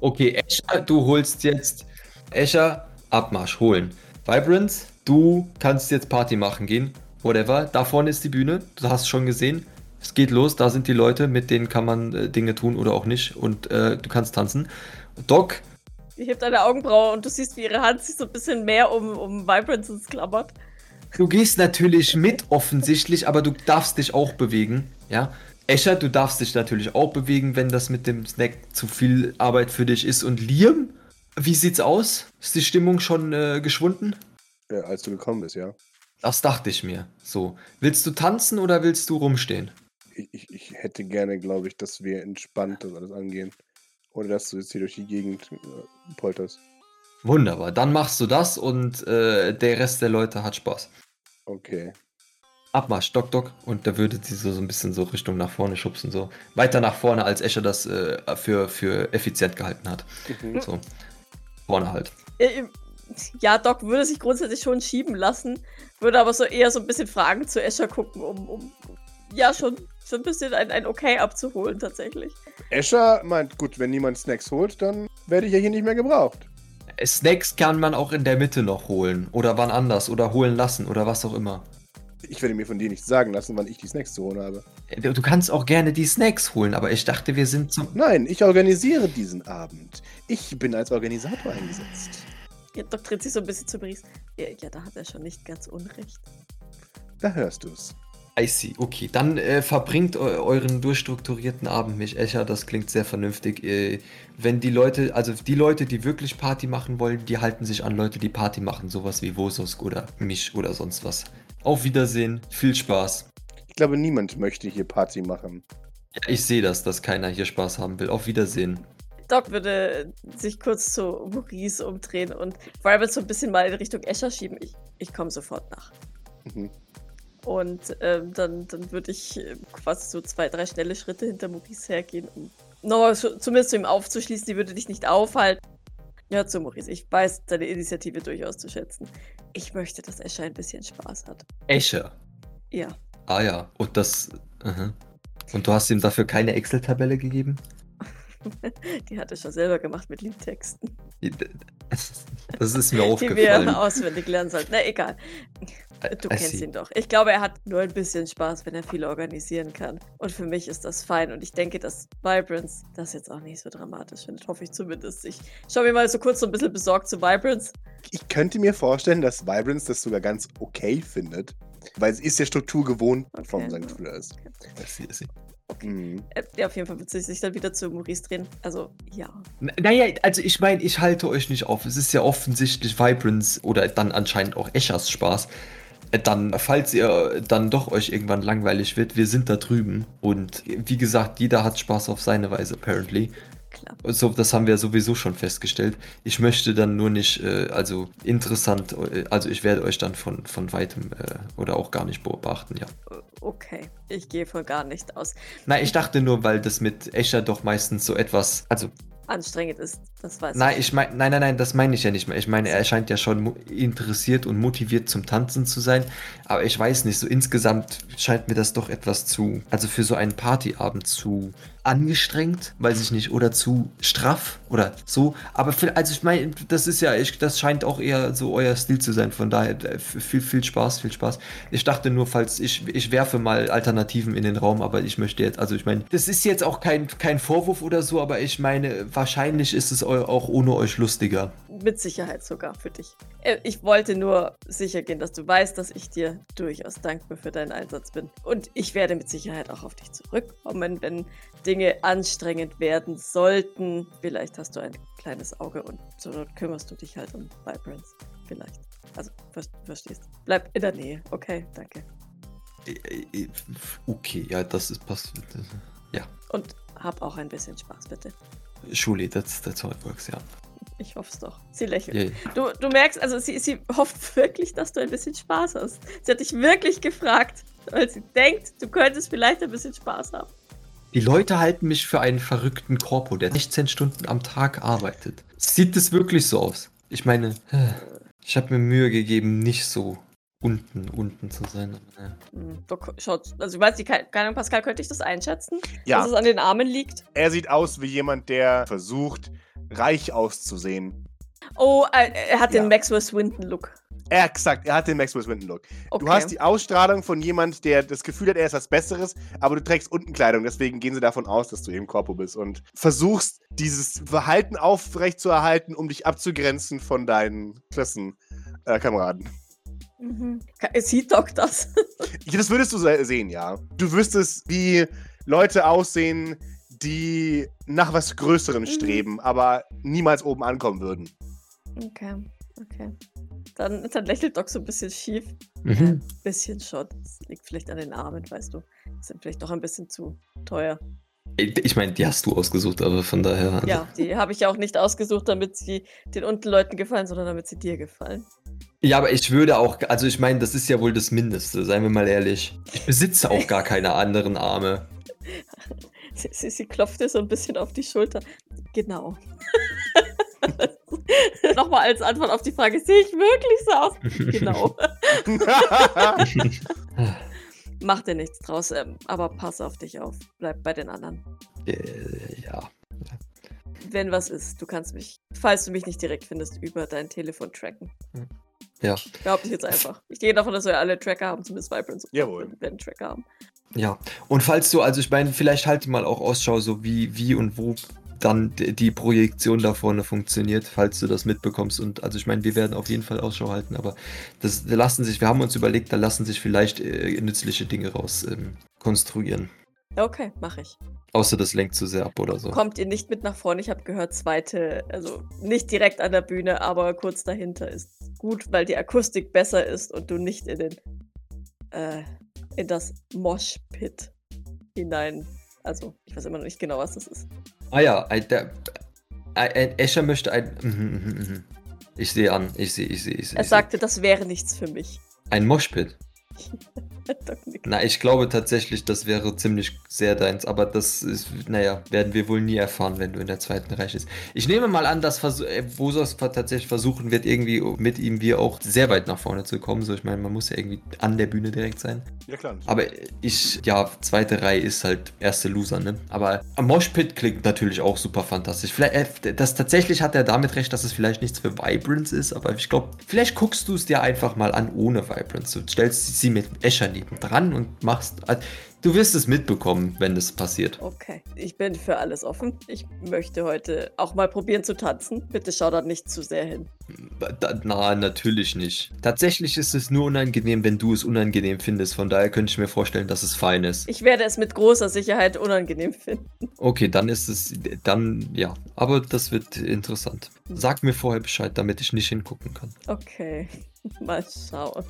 Okay, Escher, du holst jetzt Escher, Abmarsch holen. Vibrance, du kannst jetzt Party machen gehen. Whatever. Da vorne ist die Bühne. Du hast schon gesehen. Es geht los. Da sind die Leute, mit denen kann man äh, Dinge tun oder auch nicht. Und äh, du kannst tanzen. Doc, Sie hebt eine Augenbraue und du siehst, wie ihre Hand sich so ein bisschen mehr um, um Vibransons klammert. du gehst natürlich mit offensichtlich, aber du darfst dich auch bewegen. Ja. Escher, du darfst dich natürlich auch bewegen, wenn das mit dem Snack zu viel Arbeit für dich ist. Und Liam, wie sieht's aus? Ist die Stimmung schon äh, geschwunden? Äh, als du gekommen bist, ja. Das dachte ich mir. So. Willst du tanzen oder willst du rumstehen? Ich, ich, ich hätte gerne, glaube ich, dass wir entspannt das alles angehen. Oder dass du jetzt hier durch die Gegend äh, polterst. Wunderbar. Dann machst du das und äh, der Rest der Leute hat Spaß. Okay. Abmarsch, Doc, Doc. Und da würde sie so, so ein bisschen so Richtung nach vorne schubsen. So. Weiter nach vorne, als Escher das äh, für, für effizient gehalten hat. Mhm. So. Vorne halt. Äh, Ja, Doc würde sich grundsätzlich schon schieben lassen, würde aber so eher so ein bisschen Fragen zu Escher gucken, um, um ja, schon, schon ein bisschen ein, ein Okay abzuholen, tatsächlich. Escher meint, gut, wenn niemand Snacks holt, dann werde ich ja hier nicht mehr gebraucht. Snacks kann man auch in der Mitte noch holen. Oder wann anders. Oder holen lassen. Oder was auch immer. Ich werde mir von dir nicht sagen lassen, wann ich die Snacks zu holen habe. Du du kannst auch gerne die Snacks holen, aber ich dachte, wir sind zum. Nein, ich organisiere diesen Abend. Ich bin als Organisator eingesetzt. Ja, Doc dreht sich so ein bisschen zu Maurice. Ja, ja, da hat er schon nicht ganz unrecht. Da hörst du's. I see. Okay, dann äh, verbringt eu euren durchstrukturierten Abend mit Escher. Das klingt sehr vernünftig. Äh, wenn die Leute, also die Leute, die wirklich Party machen wollen, die halten sich an Leute, die Party machen. Sowas wie Vososk oder mich oder sonst was. Auf Wiedersehen. Viel Spaß. Ich glaube, niemand möchte hier Party machen. Ja, ich sehe das, dass keiner hier Spaß haben will. Auf Wiedersehen. Doc würde sich kurz zu Maurice umdrehen und Vibrance so ein bisschen mal in Richtung Escher schieben. Ich, ich komme sofort nach. Mhm. Und ähm, dann, dann würde ich äh, quasi so zwei, drei schnelle Schritte hinter Maurice hergehen, um nochmal zumindest zu ihm aufzuschließen. Die würde dich nicht aufhalten. Ja, zu Maurice. Ich weiß deine Initiative durchaus zu schätzen. Ich möchte, dass Escher ein bisschen Spaß hat. Escher. Ja. Ah ja. Und das. aha. Und du hast ihm dafür keine Excel-Tabelle gegeben? Die hat er schon selber gemacht mit Liedtexten, Das ist mir die aufgefallen. wir auswendig lernen sollten. Na, egal. Du I kennst see. ihn doch. Ich glaube, er hat nur ein bisschen Spaß, wenn er viel organisieren kann. Und für mich ist das fein. Und ich denke, dass Vibrance das jetzt auch nicht so dramatisch findet. Hoffe ich zumindest. Ich schaue mir mal so kurz so ein bisschen besorgt zu Vibrance. Ich könnte mir vorstellen, dass Vibrance das sogar ganz okay findet. Weil sie ist der Struktur gewohnt Okay. vom St. Fleurs. I see, I see. Mhm. Äh, ja, auf jeden Fall wird sie sich dann wieder zu Maurice drehen. Also, ja. Naja, also ich meine, ich halte euch nicht auf. Es ist ja offensichtlich Vibrance oder dann anscheinend auch Eschers Spaß. Äh, Dann, falls ihr dann doch euch irgendwann langweilig wird, wir sind da drüben. Und wie gesagt, jeder hat Spaß auf seine Weise, apparently. Klar. So, das haben wir sowieso schon festgestellt. Ich möchte dann nur nicht, äh, also interessant, äh, also ich werde euch dann von, von weitem äh, oder auch gar nicht beobachten, ja. Okay. Ich gehe von gar nicht aus. Nein, ich dachte nur, weil das mit Escher doch meistens so etwas, also Anstrengend ist. Das weiß Nein, ich meine, nein, nein, nein, das meine ich ja nicht mehr. Ich meine, er scheint ja schon interessiert und motiviert zum Tanzen zu sein. Aber ich weiß nicht, so insgesamt scheint mir das doch etwas zu, also für so einen Partyabend zu angestrengt, weiß ich nicht, oder zu straff oder so. Aber für, also ich meine, das ist ja, ich, das scheint auch eher so euer Stil zu sein. Von daher äh, viel, viel Spaß, viel Spaß. Ich dachte nur, falls ich, ich werfe mal Alternativen in den Raum, aber ich möchte jetzt, also ich meine, das ist jetzt auch kein, kein Vorwurf oder so, aber ich meine, wahrscheinlich ist es auch ohne euch lustiger. Mit Sicherheit sogar für dich. Äh, Ich wollte nur sicher gehen, dass du weißt, dass ich dir durchaus dankbar für deinen Einsatz bin. Und ich werde mit Sicherheit auch auf dich zurückkommen, wenn Dinge anstrengend werden sollten. Vielleicht hast du ein kleines Auge und so kümmerst du dich halt um Vibrance. Vielleicht. Also, ver verstehst. Bleib in der Nähe. Okay, danke. Äh, äh, Okay, ja, das ist passt. Und hab auch ein bisschen Spaß, bitte. Schuli, that's, that's how it works, ja. Ich hoffe es doch. Sie lächelt. Yeah. Du, du merkst, also sie, sie hofft wirklich, dass du ein bisschen Spaß hast. Sie hat dich wirklich gefragt, weil sie denkt, du könntest vielleicht ein bisschen Spaß haben. Die Leute halten mich für einen verrückten Korpo, der 16 Stunden am Tag arbeitet. Sieht es wirklich so aus? Ich meine, ich habe mir Mühe gegeben, nicht so unten, unten zu sein. naja. Hm, Doc schaut, also ich weiß nicht, keine Ahnung, Pascal, könnte ich das einschätzen? Ja. Dass es an den Armen liegt? Er sieht aus wie jemand, der versucht, reich auszusehen. Oh, äh, er hat Ja. den Maxwell Swinton-Look. Exakt, er hat den Maxwell Swinton Look. Okay. Du hast die Ausstrahlung von jemand, der das Gefühl hat, er ist was Besseres, aber du trägst unten Kleidung, deswegen gehen sie davon aus, dass du eben Korpo bist und versuchst, dieses Verhalten aufrecht zu erhalten, um dich abzugrenzen von deinen Klassenkameraden. mhm. Ka- Sieht Doc das? Das würdest du se- sehen, ja. Du wüsstest, wie Leute aussehen, die nach was Größerem Mhm. streben, aber niemals oben ankommen würden. okay, okay. Dann, dann lächelt Doc so ein bisschen schief. Mhm. Bisschen schon. Das liegt vielleicht an den Armen, weißt du. Die sind vielleicht doch ein bisschen zu teuer. Ich meine, die hast du ausgesucht, aber von daher. also- Ja, die habe ich ja auch nicht ausgesucht, damit sie den unten Leuten gefallen, sondern damit sie dir gefallen. Ja, aber ich würde auch, also ich meine, das ist ja wohl das Mindeste, seien wir mal ehrlich. Ich besitze auch gar keine anderen Arme. Sie, sie, sie klopft dir so ein bisschen auf die Schulter. Genau. Nochmal als Antwort auf die Frage, sehe ich wirklich so aus? Genau. Mach dir nichts draus, ähm, aber pass auf dich auf. Bleib bei den anderen. Äh, ja. Wenn was ist, du kannst mich, falls du mich nicht direkt findest, über dein Telefon tracken. Ja. Behaupte ich jetzt einfach. Ich gehe davon, dass wir alle Tracker haben, zumindest Vibrance. Jawohl. Werden Tracker haben. Ja. Und falls du, also ich meine, vielleicht halt mal auch Ausschau, so wie, wie und wo dann die Projektion da vorne funktioniert, falls du das mitbekommst. Und also ich meine, wir werden auf jeden Fall Ausschau halten, aber das da lassen sich, wir haben uns überlegt, da lassen sich vielleicht äh, nützliche Dinge raus ähm, konstruieren. Okay, mache ich. Außer das lenkt zu sehr ab oder so. Kommt ihr nicht mit nach vorne? Ich habe gehört, zweite, also nicht direkt an der Bühne, aber kurz dahinter ist gut, weil die Akustik besser ist und du nicht in den äh, in das Moshpit hinein. Also, ich weiß immer noch nicht genau, was das ist. Ah ja, ein, der, ein, Escher möchte ein. mhm, mhm, mhm. Ich sehe an, ich sehe, ich sehe, ich sehe. Er sagte, das wäre nichts für mich. Ein Moshpit. Na, ich glaube tatsächlich, das wäre ziemlich sehr deins, aber das ist, naja, werden wir wohl nie erfahren, wenn du in der zweiten Reihe bist. Ich nehme mal an, dass Vers äh, Vosos ver- tatsächlich versuchen wird, irgendwie mit ihm wir auch sehr weit nach vorne zu kommen. So, ich meine, man muss ja irgendwie an der Bühne direkt sein. Ja, klar. Aber ich, ja, zweite Reihe ist halt erste Loser, ne? Aber Moshpit klingt natürlich auch super fantastisch. Vielleicht, äh, das tatsächlich hat er damit recht, dass es vielleicht nichts für Vibrance ist, aber ich glaube, vielleicht guckst du es dir einfach mal an ohne Vibrance. Du stellst sie mit Escher neben dran und machst. Du wirst es mitbekommen, wenn das passiert. Okay, ich bin für alles offen. Ich möchte heute auch mal probieren zu tanzen. Bitte schau da nicht zu sehr hin. Na, natürlich nicht. Tatsächlich ist es nur unangenehm, wenn du es unangenehm findest. Von daher könnte ich mir vorstellen, dass es fein ist. Ich werde es mit großer Sicherheit unangenehm finden. Okay, dann ist es, dann, ja. Aber das wird interessant. Sag mir vorher Bescheid, damit ich nicht hingucken kann. Okay, mal schauen.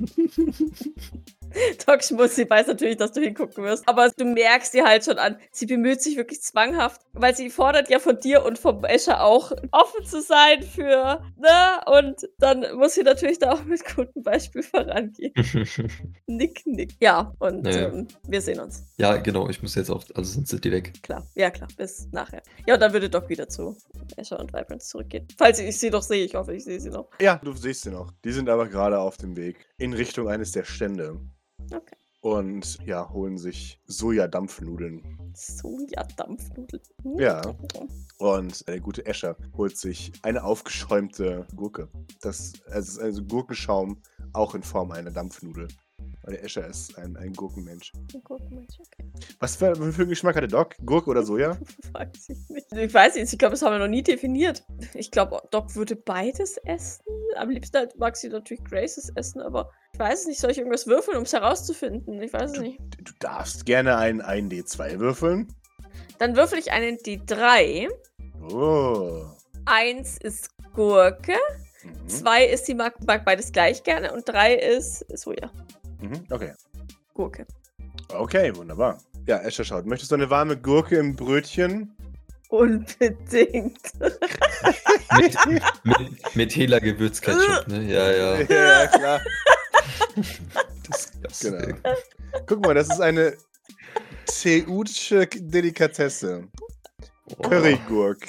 Doc Schmutzi weiß natürlich, dass du hingucken wirst, aber du merkst ihr halt schon an, sie bemüht sich wirklich zwanghaft, weil sie fordert ja von dir und vom Escher auch, offen zu sein für, ne? Und dann muss sie natürlich da auch mit gutem Beispiel vorangehen. Nick, nick. Ja, und Naja. ähm, wir sehen uns. ja, genau, ich muss jetzt auch, also sonst sind die weg. Klar, ja klar, bis nachher. Ja, und dann würde Doc wieder zu Escher und Vibrance zurückgehen. Falls ich sie doch sehe, ich hoffe, ich sehe sie noch. Ja, du siehst sie noch. Die sind aber gerade auf dem Weg in Richtung eines der Stände. Okay. Und ja, holen sich Sojadampfnudeln. Soja-Dampfnudeln. Ja. Und der gute Escher holt sich eine aufgeschäumte Gurke. Das ist also Gurkenschaum, auch in Form einer Dampfnudel. Weil der Escher ist ein, ein Gurkenmensch. Gurkenmensch, okay. Was für, für einen Geschmack hat der Doc? Gurke oder Soja? Weiß ich nicht. Ich weiß nicht, ich glaube, das haben wir noch nie definiert. Ich glaube, Doc würde beides essen. Am liebsten halt mag sie natürlich Graces essen, aber ich weiß es nicht. Soll ich irgendwas würfeln, um es herauszufinden? Ich weiß es nicht. Du darfst gerne einen, einen D2 würfeln. Dann würfel ich einen D3. Oh. Eins ist Gurke. Mhm. Zwei ist, sie mag, mag beides gleich gerne. Und drei ist Soja. Mhm. Okay. Gurke. Okay, wunderbar. Ja, Escher schaut. Möchtest du eine warme Gurke im Brötchen? Unbedingt. Mit, mit, mit Hela Gewürzketchup, ne? Ja, ja. ja, klar. Das, das, Genau. Guck mal, das ist eine Teutsche Delikatesse. Oh. Currygurk.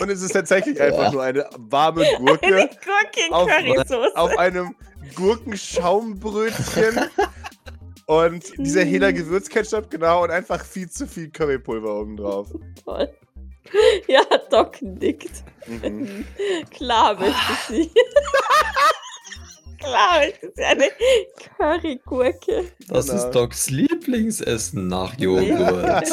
Und es ist tatsächlich einfach nur eine warme Eine Gurke Gurke in Auf- Currysoße. auf einem Gurkenschaumbrötchen. Und dieser Hela Gewürzketchup, genau, und einfach viel zu viel Currypulver obendrauf. Toll. Ja, Doc nickt. Mhm. Klar möchte sie. Klar möchte sie eine Currygurke. Das Genau. ist Docs Lieblingsessen nach Joghurt.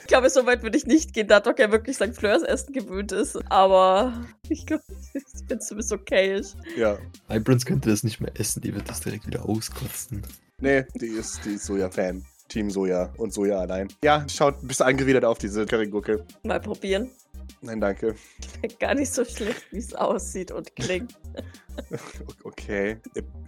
Ich glaube, so weit würde ich nicht gehen, da Doc ja wirklich St. Fleurs Essen gewöhnt ist. Aber ich glaube, ich bin zumindest okayisch. ja. Vibrance könnte das nicht mehr essen, die wird das direkt wieder auskotzen. Nee, die ist, die ist Soja-Fan. Team Soja und Soja allein. Ja, schaut, bist du angewidert auf diese Currygurke. Mal probieren. Nein, danke. Gar nicht so schlecht, wie es aussieht und klingt. Okay.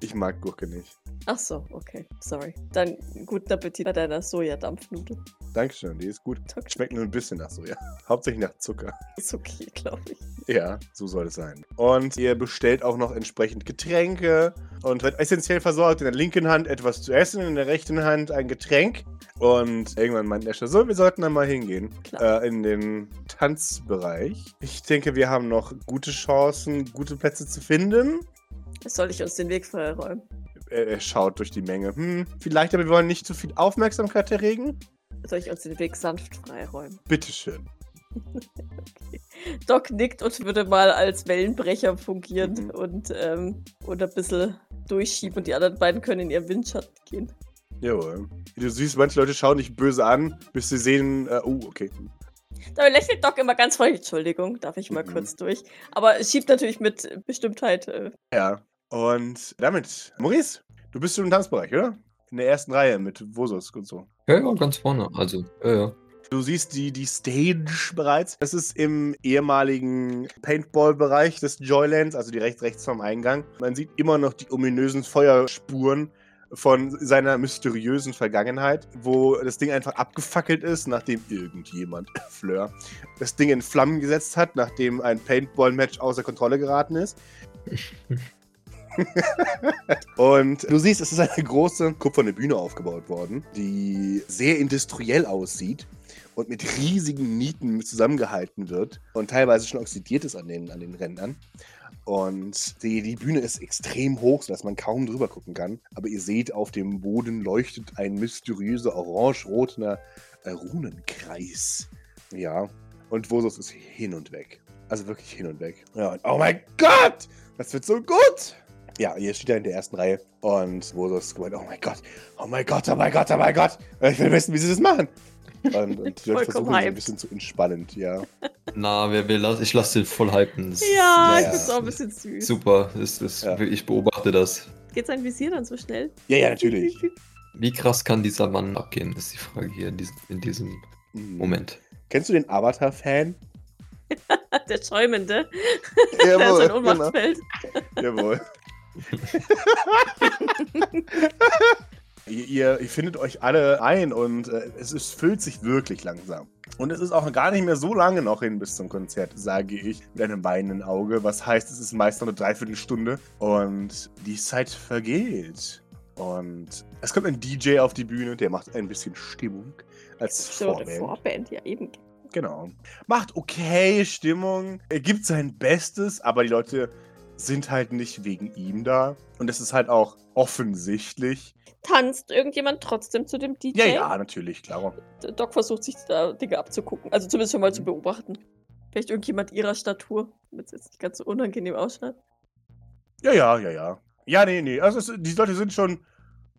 Ich mag Gurke nicht. Ach so, okay. Sorry. Dann guten Appetit bei deiner Sojadampfnudel. Dankeschön, die ist gut. Schmeckt nur ein bisschen nach Soja. Hauptsächlich nach Zucker. Ist okay, glaube ich. Ja, so soll es sein. Und ihr bestellt auch noch entsprechend Getränke und wird essentiell versorgt. In der linken Hand etwas zu essen, in der rechten Hand ein Getränk. Und irgendwann meint Escher, so, wir sollten dann mal hingehen. Äh, in den Tanzbereich. Ich denke, wir haben noch gute Chancen, gute Plätze zu finden. Soll ich uns den Weg freiräumen? Er, er schaut durch die Menge. Hm, vielleicht, aber wir wollen nicht zu viel Aufmerksamkeit erregen. Soll ich uns den Weg sanft freiräumen? Bitteschön. Doc nickt und würde mal als Wellenbrecher fungieren Mhm. und, ähm, und ein bisschen durchschieben und die anderen beiden können in ihren Windschatten gehen. Jawohl. Du siehst, manche Leute schauen dich böse an, bis sie sehen, äh, oh, okay. Dabei lächelt Doc immer ganz freundlich. Entschuldigung, darf ich mal Mhm. kurz durch. Aber es schiebt natürlich mit Bestimmtheit. Äh, Ja. Und damit, Maurice, du bist schon im Tanzbereich, oder? In der ersten Reihe mit Vosos und so. Ja, ja, ganz vorne. Also, ja, ja. Du siehst die, die Stage bereits. Das ist im ehemaligen Paintball-Bereich des Joylands, also direkt rechts vom Eingang. Man sieht immer noch die ominösen Feuerspuren, von seiner mysteriösen Vergangenheit, wo das Ding einfach abgefackelt ist, nachdem irgendjemand, Fleur, das Ding in Flammen gesetzt hat, nachdem ein Paintball-Match außer Kontrolle geraten ist. und du siehst, es ist eine große kupferne Bühne aufgebaut worden, die sehr industriell aussieht und mit riesigen Nieten zusammengehalten wird und teilweise schon oxidiert ist an den, an den Rändern. Und die, die Bühne ist extrem hoch, sodass man kaum drüber gucken kann. Aber ihr seht, auf dem Boden leuchtet ein mysteriöser orange-roter äh, Runenkreis. Ja. Und Vosos ist hin und weg. Also wirklich hin und weg. Ja, und oh mein Gott! Das wird so gut! Ja, ihr steht da in der ersten Reihe und Vosos gemeint, oh mein Gott, oh mein Gott, oh mein Gott, oh mein Gott. Ich will wissen, wie sie das machen. Und, und die Leute versuchen so ein bisschen zu entspannend, ja. Na, wer will das? Ich lasse den voll hypen. Das ja, ich find's auch ein bisschen süß. Super, ist, ist, ja. ich beobachte das. Geht sein Visier dann so schnell? Ja, ja, natürlich. Wie krass kann dieser Mann abgehen, ist die Frage hier in diesem, in diesem mhm. Moment. Kennst du den Avatar-Fan? Der Schäumende. Jawohl, Der in sein Ohnmacht genau. Jawohl. Ihr, ihr, findet euch alle ein und äh, es ist, füllt sich wirklich langsam. Und es ist auch gar nicht mehr so lange noch hin bis zum Konzert, sage ich mit einem weinenden Auge. Was heißt, es ist meist noch eine Dreiviertelstunde und die Zeit vergeht. Und es kommt ein DJ auf die Bühne, der macht ein bisschen Stimmung als Vorband. Vorband, ja eben. Genau. Macht okay Stimmung. Er gibt sein Bestes, aber die Leute sind halt nicht wegen ihm da. Und es ist halt auch offensichtlich, tanzt irgendjemand trotzdem zu dem DJ? Ja, ja, natürlich, klar. Doc versucht sich da Dinge abzugucken. Also zumindest schon mal zu mhm. beobachten. Vielleicht irgendjemand ihrer Statur, damit es jetzt nicht ganz so unangenehm ausschaut. Ja, ja, ja, ja. Ja, nee, nee. Also es, die Leute sind schon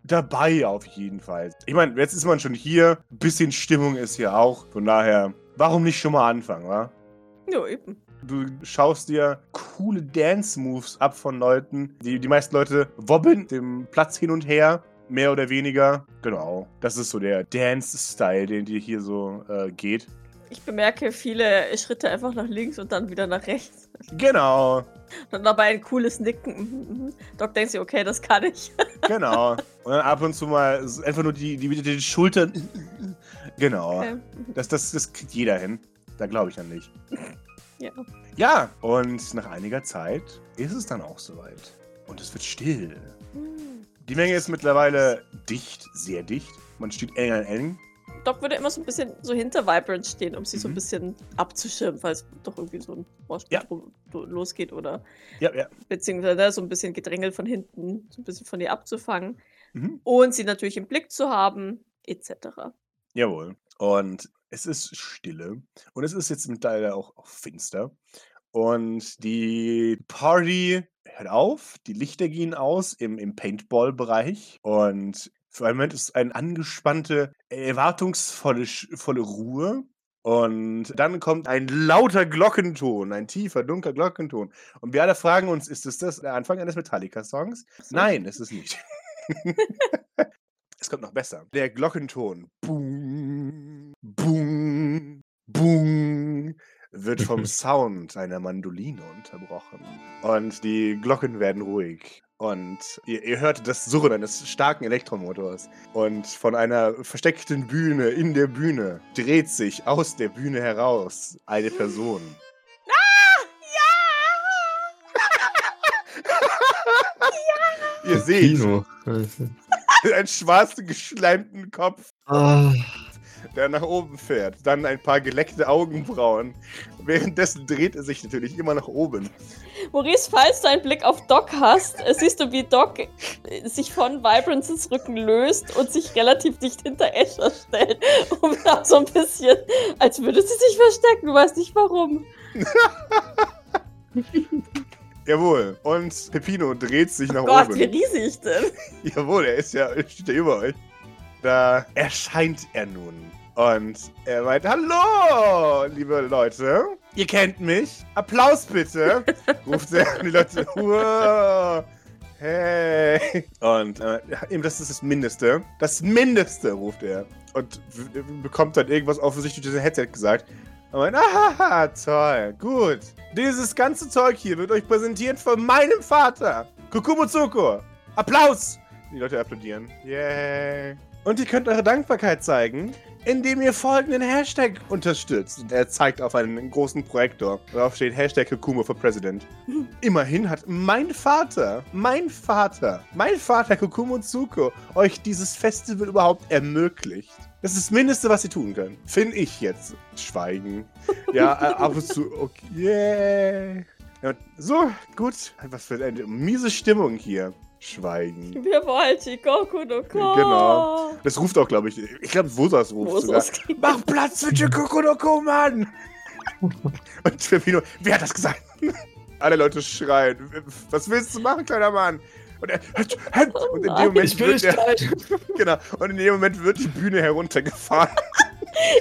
dabei auf jeden Fall. Ich meine, jetzt ist man schon hier. Ein bisschen Stimmung ist hier auch. Von daher, warum nicht schon mal anfangen, wa? Ja, eben. Du schaust dir coole Dance-Moves ab von Leuten. Die, die meisten Leute wobbeln dem Platz hin und her mehr oder weniger. Genau. Das ist so der Dance-Style, den dir hier so äh, geht. Ich bemerke viele Schritte einfach nach links und dann wieder nach rechts. Genau. Und dabei ein cooles Nicken. Mhm, mhm. Doc denkt sich, okay, das kann ich. Genau. Und dann ab und zu mal einfach nur die, die, die Schultern. Genau. Okay. Das, das, das kriegt jeder hin. Da glaube ich an dich. Ja. Ja, und nach einiger Zeit ist es dann auch soweit. Und es wird still. Die Menge ist mittlerweile dicht, sehr dicht. Man steht eng an eng. Doc würde immer so ein bisschen so hinter Vibrant stehen, um sie mhm. so ein mhm. bisschen abzuschirmen, falls doch irgendwie so ein Moshpit ja. losgeht oder. Ja, ja. Beziehungsweise so ein bisschen gedrängelt von hinten, so ein bisschen von ihr abzufangen. Mhm. Und sie natürlich im Blick zu haben, etc. Jawohl. Und es ist Stille. Und es ist jetzt mittlerweile auch, auch finster. Und die Party hört auf, die Lichter gehen aus im, im Paintball-Bereich und für einen Moment ist eine angespannte, erwartungsvolle volle Ruhe. Und dann kommt ein lauter Glockenton, ein tiefer, dunkler Glockenton. Und wir alle fragen uns, ist es das der Anfang eines Metallica-Songs? Nein, ist es nicht. es kommt noch besser. Der Glockenton. Boom, boom, boom wird vom Sound einer Mandoline unterbrochen. Und die Glocken werden ruhig. Und ihr, ihr, hört das Surren eines starken Elektromotors. Und von einer versteckten Bühne in der Bühne dreht sich aus der Bühne heraus eine Person. Ah! Ja! ja! Ihr seht Kino. einen schwarzen, geschleimten Kopf. Ah der nach oben fährt. Dann ein paar geleckte Augenbrauen. Währenddessen dreht er sich natürlich immer nach oben. Maurice, falls du einen Blick auf Doc hast, äh, siehst du, wie Doc äh, sich von Vibrances Rücken löst und sich relativ dicht hinter Escher stellt. Um da so ein bisschen, als würde sie sich verstecken. Du weißt nicht warum. Jawohl. Und Pepino dreht sich nach oh Gott, oben. wie riesig denn? Jawohl, er ist ja, steht ja über euch. Da erscheint er nun. Und er meint, hallo, liebe Leute. Ihr kennt mich. Applaus bitte. ruft er. Und die Leute, wow. Hey. Und äh, eben, das ist das Mindeste. Das Mindeste, ruft er. Und bekommt dann irgendwas offensichtlich durch sein Headset gesagt. Und meint, aha, toll, gut. Dieses ganze Zeug hier wird euch präsentiert von meinem Vater. Kukumuzoko. Applaus. Die Leute applaudieren. Yay. Und ihr könnt eure Dankbarkeit zeigen, indem ihr folgenden Hashtag unterstützt. Und er zeigt auf einen großen Projektor. Darauf steht Hashtag Kokumo for President. Immerhin hat mein Vater, mein Vater, mein Vater Kokumo Tsuko euch dieses Festival überhaupt ermöglicht. Das ist das Mindeste, was sie tun können. Finde ich jetzt. Schweigen. Ja, äh, ab und zu. Okay. Yeah. Ja, so, gut. Was für eine miese Stimmung hier. Schweigen. Wir wollen Chikoku no Ko. Genau. Das ruft auch, glaube ich. Ich glaube, Wosas ruft Wosas. sogar. Mach Platz für Chikoku no Ko, Mann! Und Pepino, wer hat das gesagt? Alle Leute schreien. Was willst du machen, kleiner Mann? Und, er, und in dem. Moment Ich will wird gleich. genau, und in dem Moment wird die Bühne heruntergefahren.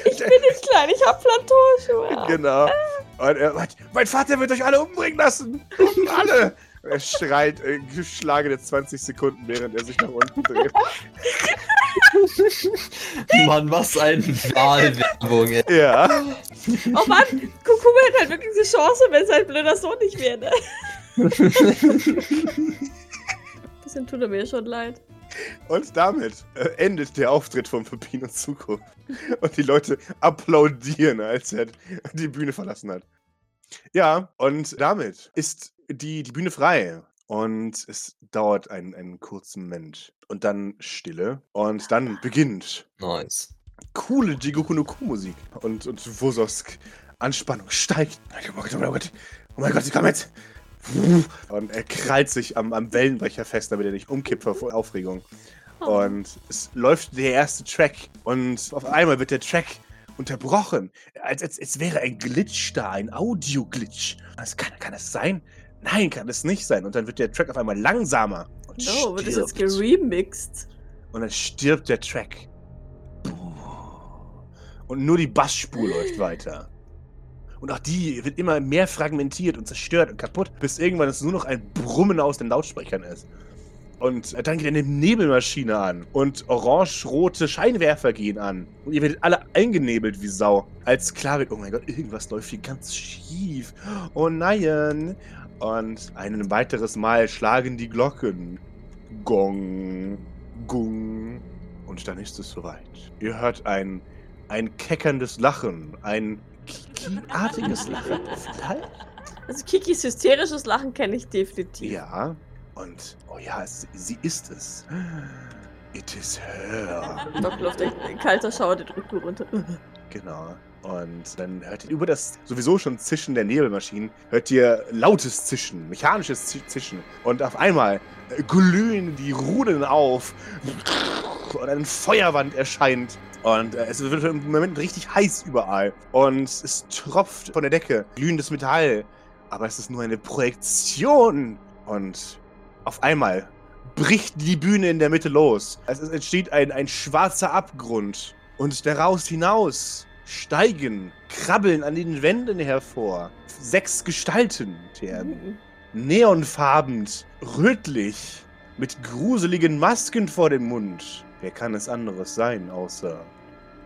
Ich bin nicht klein, ich hab Plateauschuhe. genau. Und er, mein Vater wird euch alle umbringen lassen. alle. Er schreit äh, geschlagene 20 Sekunden, während er sich nach unten dreht. Mann, was ein Wahlwerbung, ey. Ja. Oh Mann, Kukume hat halt wirklich eine Chance, wenn sein blöder Sohn nicht wäre. Ne? Bisschen tut er mir schon leid. Und damit äh, endet der Auftritt von Pepino Zuko. Und die Leute applaudieren, als er die Bühne verlassen hat. Ja, und damit ist die, die Bühne frei. Und es dauert einen, einen kurzen Moment. Und dann Stille. Und dann beginnt Nice. coole Jigoku no Musik. Und, und Wososk Anspannung steigt. Oh mein Gott, oh mein Gott, oh mein Gott, sie kommen jetzt. Und er krallt sich am, am Wellenbrecher fest, damit er nicht umkippt vor Aufregung. Und es läuft der erste Track. Und auf einmal wird der Track unterbrochen. Als, als, als wäre ein Glitch da, ein Audio-Glitch. Das kann, kann das sein? Nein, kann es nicht sein. Und dann wird der Track auf einmal langsamer. Und No, wird das jetzt geremixed? Und dann stirbt der Track. Und nur die Bassspur läuft weiter. Und auch die wird immer mehr fragmentiert und zerstört und kaputt, bis irgendwann es nur noch ein Brummen aus den Lautsprechern ist. Und dann geht eine Nebelmaschine an und orange-rote Scheinwerfer gehen an. Und ihr werdet alle eingenebelt wie Sau. Als klar wird, oh mein Gott, irgendwas läuft hier ganz schief. Oh nein. Und ein weiteres Mal schlagen die Glocken. Gong, gung. Und dann ist es soweit. Ihr hört ein, ein keckerndes Lachen, ein Kiki-artiges Lachen. Vielleicht? Also Kikis hysterisches Lachen kenne ich definitiv. Ja. Und, oh ja, es, sie ist es. It is her. Echt ein kalter Schauer den Rücken runter. Genau. Und dann hört ihr über das sowieso schon Zischen der Nebelmaschinen, hört ihr lautes Zischen, mechanisches Zi- Zischen. Und auf einmal glühen die Rudeln auf und eine Feuerwand erscheint. Und äh, es wird im Moment richtig heiß überall. Und es tropft von der Decke glühendes Metall. Aber es ist nur eine Projektion. Und auf einmal bricht die Bühne in der Mitte los. Es entsteht ein, ein schwarzer Abgrund. Und daraus hinaus steigen, krabbeln an den Wänden hervor. Sechs Gestalten, der Mhm. neonfarben, rötlich, mit gruseligen Masken vor dem Mund. Wer kann es anderes sein, außer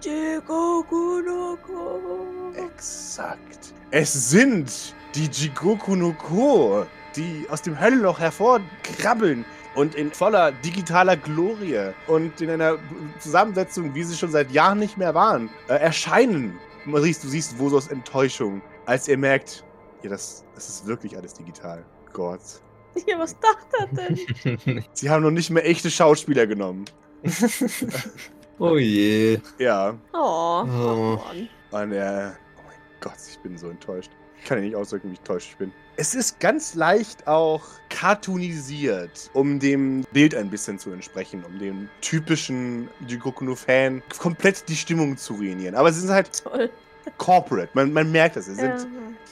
Jigoku no Ko. Exakt. Es sind die Jigoku no Ko, die aus dem Höllenloch hervorkrabbeln und in voller digitaler Glorie und in einer Zusammensetzung, wie sie schon seit Jahren nicht mehr waren, äh, erscheinen. Du siehst, du siehst Wosos Enttäuschung, als er merkt, ja, das, das ist wirklich alles digital. Gott. Ja, was dachte er denn? Sie haben noch nicht mehr echte Schauspieler genommen. oh je. Ja. Oh, Oh. Mann. Und er. Oh mein Gott, ich bin so enttäuscht. Ich kann ja nicht ausdrücken, wie enttäuscht ich bin. Es ist ganz leicht auch cartoonisiert, um dem Bild ein bisschen zu entsprechen, um dem typischen Jigoku no Fan komplett die Stimmung zu ruinieren. Aber sie sind halt Toll. corporate. Man, man merkt sind Ja.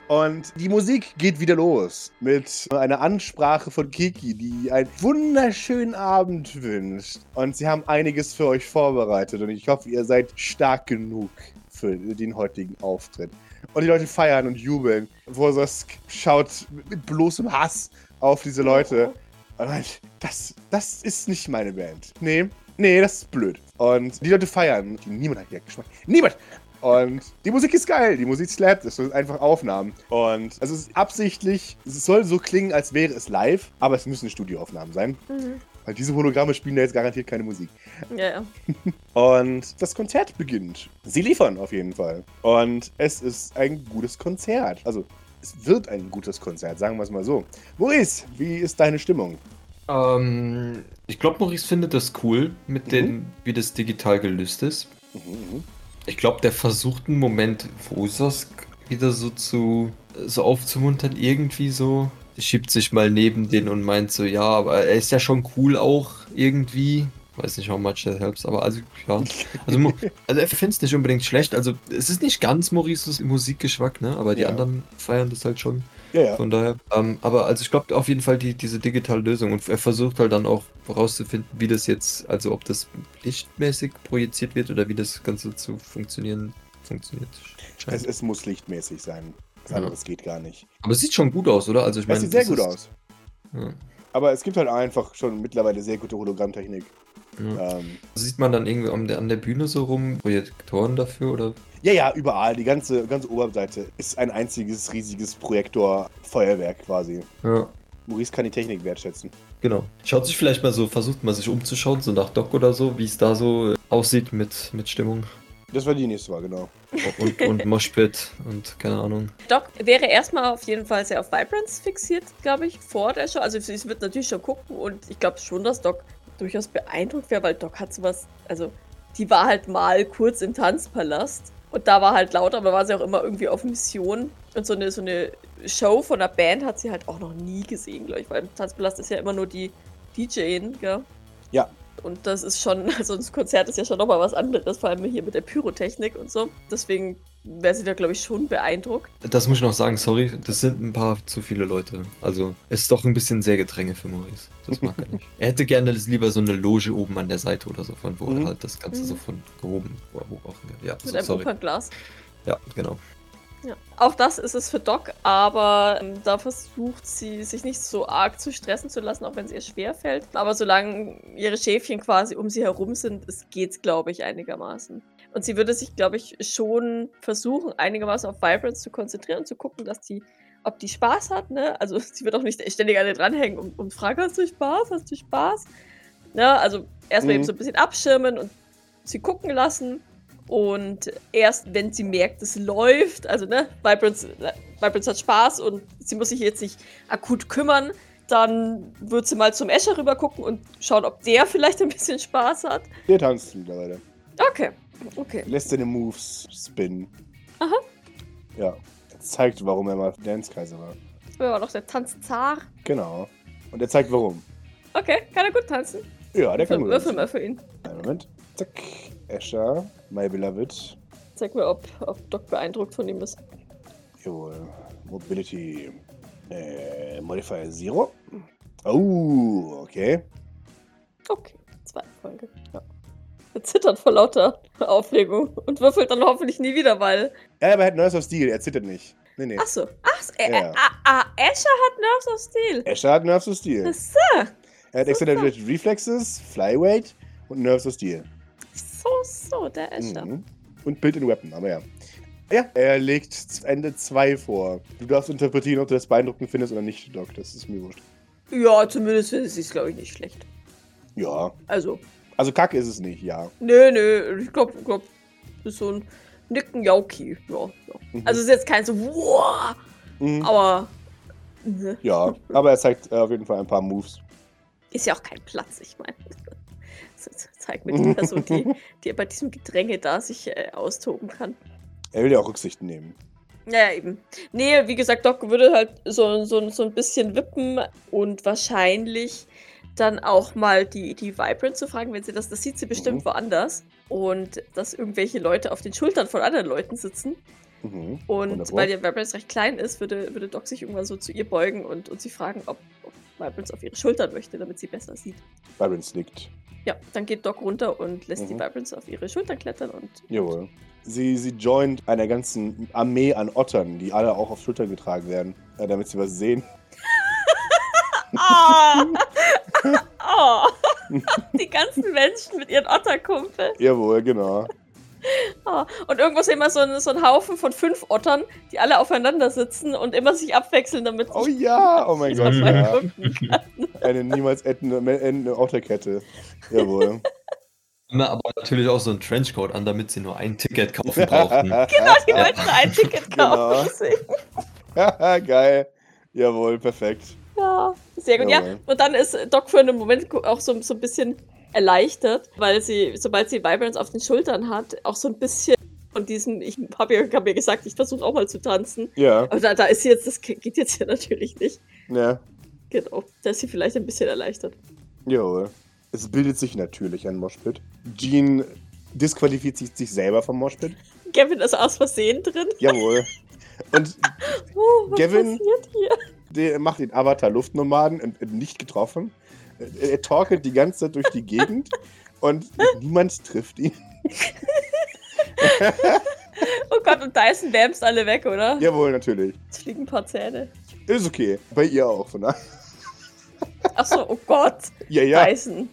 und die Musik geht wieder los mit einer Ansprache von Kiki, die einen wunderschönen Abend wünscht. Und sie haben einiges für euch vorbereitet und ich hoffe, ihr seid stark genug für den heutigen Auftritt. Und die Leute feiern und jubeln. Vososk schaut mit bloßem Hass auf diese Leute. Und meint, das, das ist nicht meine Band. Nee, nee, das ist blöd. Und die Leute feiern. Niemand hat hier Geschmack. Niemand! Und die Musik ist geil, die Musik slappt, es sind einfach Aufnahmen. Und es ist absichtlich, es soll so klingen, als wäre es live, aber es müssen Studioaufnahmen sein. Mhm. Weil diese Hologramme spielen da jetzt garantiert keine Musik. Ja, ja. Und das Konzert beginnt. Sie liefern auf jeden Fall. Und es ist ein gutes Konzert. Also, es wird ein gutes Konzert, sagen wir es mal so. Maurice, wie ist deine Stimmung? Ähm, ich glaube, Maurice findet das cool, mit Mhm. den, wie das digital gelöst ist. Mhm, mhm. Ich glaube, der versucht einen Moment, wo ist das wieder so zu, so aufzumuntern, irgendwie so. Schiebt sich mal neben den und meint so, ja, aber er ist ja schon cool auch irgendwie. Weiß nicht, how much that helps, aber also, ja. Also, also er findet es nicht unbedingt schlecht. Also, es ist nicht ganz Maurices Musikgeschmack, ne? Aber die Ja. anderen feiern das halt schon. Ja, ja. Von daher, ähm, aber also ich glaube auf jeden Fall die, diese digitale Lösung und er versucht halt dann auch herauszufinden, wie das jetzt, also ob das lichtmäßig projiziert wird oder wie das Ganze zu funktionieren funktioniert. Es, es muss lichtmäßig sein. Ja. anderes geht gar nicht. aber es sieht schon gut aus, oder? Also ich Es meine, sieht sehr das gut ist- aus. Ja. Aber es gibt halt einfach schon mittlerweile sehr gute Hologrammtechnik. Ja. Ähm, Sieht man dann irgendwie an der, an der Bühne so rum, Projektoren dafür oder? ja, ja, überall. Die ganze, ganze Oberseite ist ein einziges riesiges Projektor-Feuerwerk quasi. Ja. Maurice kann die Technik wertschätzen. Genau. Schaut sich vielleicht mal so, versucht mal sich umzuschauen, so nach Doc oder so, wie es da so äh, aussieht mit, mit Stimmung Das war die nächste Mal, genau. und, und Moshpit und keine Ahnung. Doc wäre erstmal auf jeden Fall sehr auf Vibrance fixiert, glaube ich, vor der Show. Also sie wird natürlich schon gucken und ich glaube schon, dass Doc durchaus beeindruckt wäre, weil Doc hat sowas, also die war halt mal kurz im Tanzpalast und da war halt laut, aber war sie auch immer irgendwie auf Mission und so eine, so eine Show von einer Band hat sie halt auch noch nie gesehen, glaube ich, weil im Tanzpalast ist ja immer nur die DJin, gell? Ja. Und das ist schon, also das Konzert ist ja schon nochmal was anderes, vor allem hier mit der Pyrotechnik und so. Deswegen wäre sie da, glaube ich, schon beeindruckt. Das muss ich noch sagen, sorry, das sind ein paar zu viele Leute. Also, es ist doch ein bisschen sehr Gedränge für Maurice. Das mag er nicht. Er hätte gerne lieber so eine Loge oben an der Seite oder so, von wo Mhm. er halt das Ganze Mhm. so von gehoben wo er kann. Ja, Mit so, einem sorry. Opernglas. Ja, genau. Ja. Auch das ist es für Doc, aber ähm, da versucht sie, sich nicht so arg zu stressen zu lassen, auch wenn es ihr schwer fällt. Aber solange ihre Schäfchen quasi um sie herum sind, es geht's, glaube ich, einigermaßen. Und sie würde sich, glaube ich, schon versuchen, einigermaßen auf Vibrance zu konzentrieren und zu gucken, dass die, ob die Spaß hat, ne? Also sie wird auch nicht ständig an ihr dranhängen und, und fragen, hast du Spaß? Hast du Spaß? Ne? Also erstmal Mhm. eben so ein bisschen abschirmen und sie gucken lassen. Und erst wenn sie merkt, es läuft, also ne, Vibrance, Vibrance hat Spaß und sie muss sich jetzt nicht akut kümmern, dann wird sie mal zum Escher rüber gucken und schauen, ob der vielleicht ein bisschen Spaß hat. Der tanzt mittlerweile. Okay, okay. Lässt seine Moves spinnen. Aha. Ja. Er zeigt, warum er mal Dance-Kaiser war. Wer war noch der Tanzzar? Genau. Und er zeigt, warum. Okay, kann er gut tanzen. Ja, der kann gut Würfel tanzen. mal für ihn. Einen Moment. Zack. Escher, my beloved. Zeig mir, ob, ob Doc beeindruckt von ihm ist. Jawohl. Mobility. Äh, Modifier Zero. Oh, okay. Okay, zweite Folge. Ja. Er zittert vor lauter Aufregung und würfelt dann hoffentlich nie wieder, weil. Ja, aber er hat Nurse of Steel, er zittert nicht. Nee, nee. Achso, ach, äh, Ja. äh, ah, ah, hat Nerves of Steel. Escher hat Nerves of Steel. So, Er hat Accelerated Reflexes, Flyweight und Nerves of Steel. So, so, der Asher. Mhm. Und Build in Weapon, aber ja. Ja, er legt Ende 2 vor. Du darfst interpretieren, ob du das beeindruckend findest oder nicht, Doc. Das ist mir wurscht. Ja, zumindest finde ich es, glaube ich, nicht schlecht. Ja. Also, Also kacke ist es nicht, ja. nö, nö, ich glaube, glaub, ist so ein Nicken Jauki. Ja, ja. Mhm. Also, es ist jetzt kein so, wow, Mhm. aber. ne, Ja, aber er zeigt äh, auf jeden Fall ein paar Moves. Ist ja auch kein Platz, ich meine. Das zeigt mir die Person, die, die bei diesem Gedränge da sich äh, austoben kann. Er will ja auch Rücksichten nehmen. Ja, eben. Nee, wie gesagt, Doc würde halt so, so, so ein bisschen wippen und wahrscheinlich dann auch mal die, die Vibrant zu fragen, wenn sie das, das sieht sie bestimmt Mhm. woanders. Und dass irgendwelche Leute auf den Schultern von anderen Leuten sitzen. Mhm. Und Wunderbar. weil der Vibrance recht klein ist, würde, würde Doc sich irgendwann so zu ihr beugen und, und sie fragen, ob, ob Vibrance auf ihre Schultern möchte, damit sie besser sieht. Vibrance nickt. Ja, dann geht Doc runter und lässt die Mhm. Vibrance auf ihre Schultern klettern und. Jawohl. Sie, sie joint einer ganzen Armee an Ottern, die alle auch auf Schultern getragen werden, äh, damit sie was sehen. Ah! oh. Die ganzen Menschen mit ihren Otterkumpel. Jawohl, genau. Ah, Und irgendwo sehen wir so einen, so einen Haufen von fünf Ottern, die alle aufeinander sitzen und immer sich abwechseln, damit Oh ja, oh mein Gott, ja. Eine niemals endende, endende Otterkette. Jawohl. Immer aber natürlich auch so einen Trenchcoat an, damit sie nur ein Ticket kaufen brauchten. Genau, die Ja. wollten ein Ticket Genau. kaufen. deswegen. Geil. Jawohl, perfekt. Ja, sehr gut. Ja, Jawohl. und dann ist Doc für einen Moment auch so, so ein bisschen erleichtert, weil sie, sobald sie Vibrance auf den Schultern hat, auch so ein bisschen von diesem, ich habe ja, hab ja gesagt, ich versuche auch mal zu tanzen. Ja, Aber da, da ist sie jetzt, das geht jetzt ja natürlich nicht. ja. Genau, da ist sie vielleicht ein bisschen erleichtert. Jawohl. Es bildet sich natürlich ein Moshpit. Jean disqualifiziert sich selber vom Moshpit. Gavin ist aus Versehen drin. Jawohl. Und Oh, was Gavin? passiert hier? der macht den Avatar Luftnomaden und und nicht getroffen. Er, er torkelt die ganze Zeit durch die Gegend und niemand trifft ihn. Oh Gott, und Dyson wärmst alle weg, oder? Jawohl, natürlich. Es fliegen ein paar Zähne. Ist okay. Bei ihr auch, von daher. Achso, oh Gott, Ja, ja. Dyson.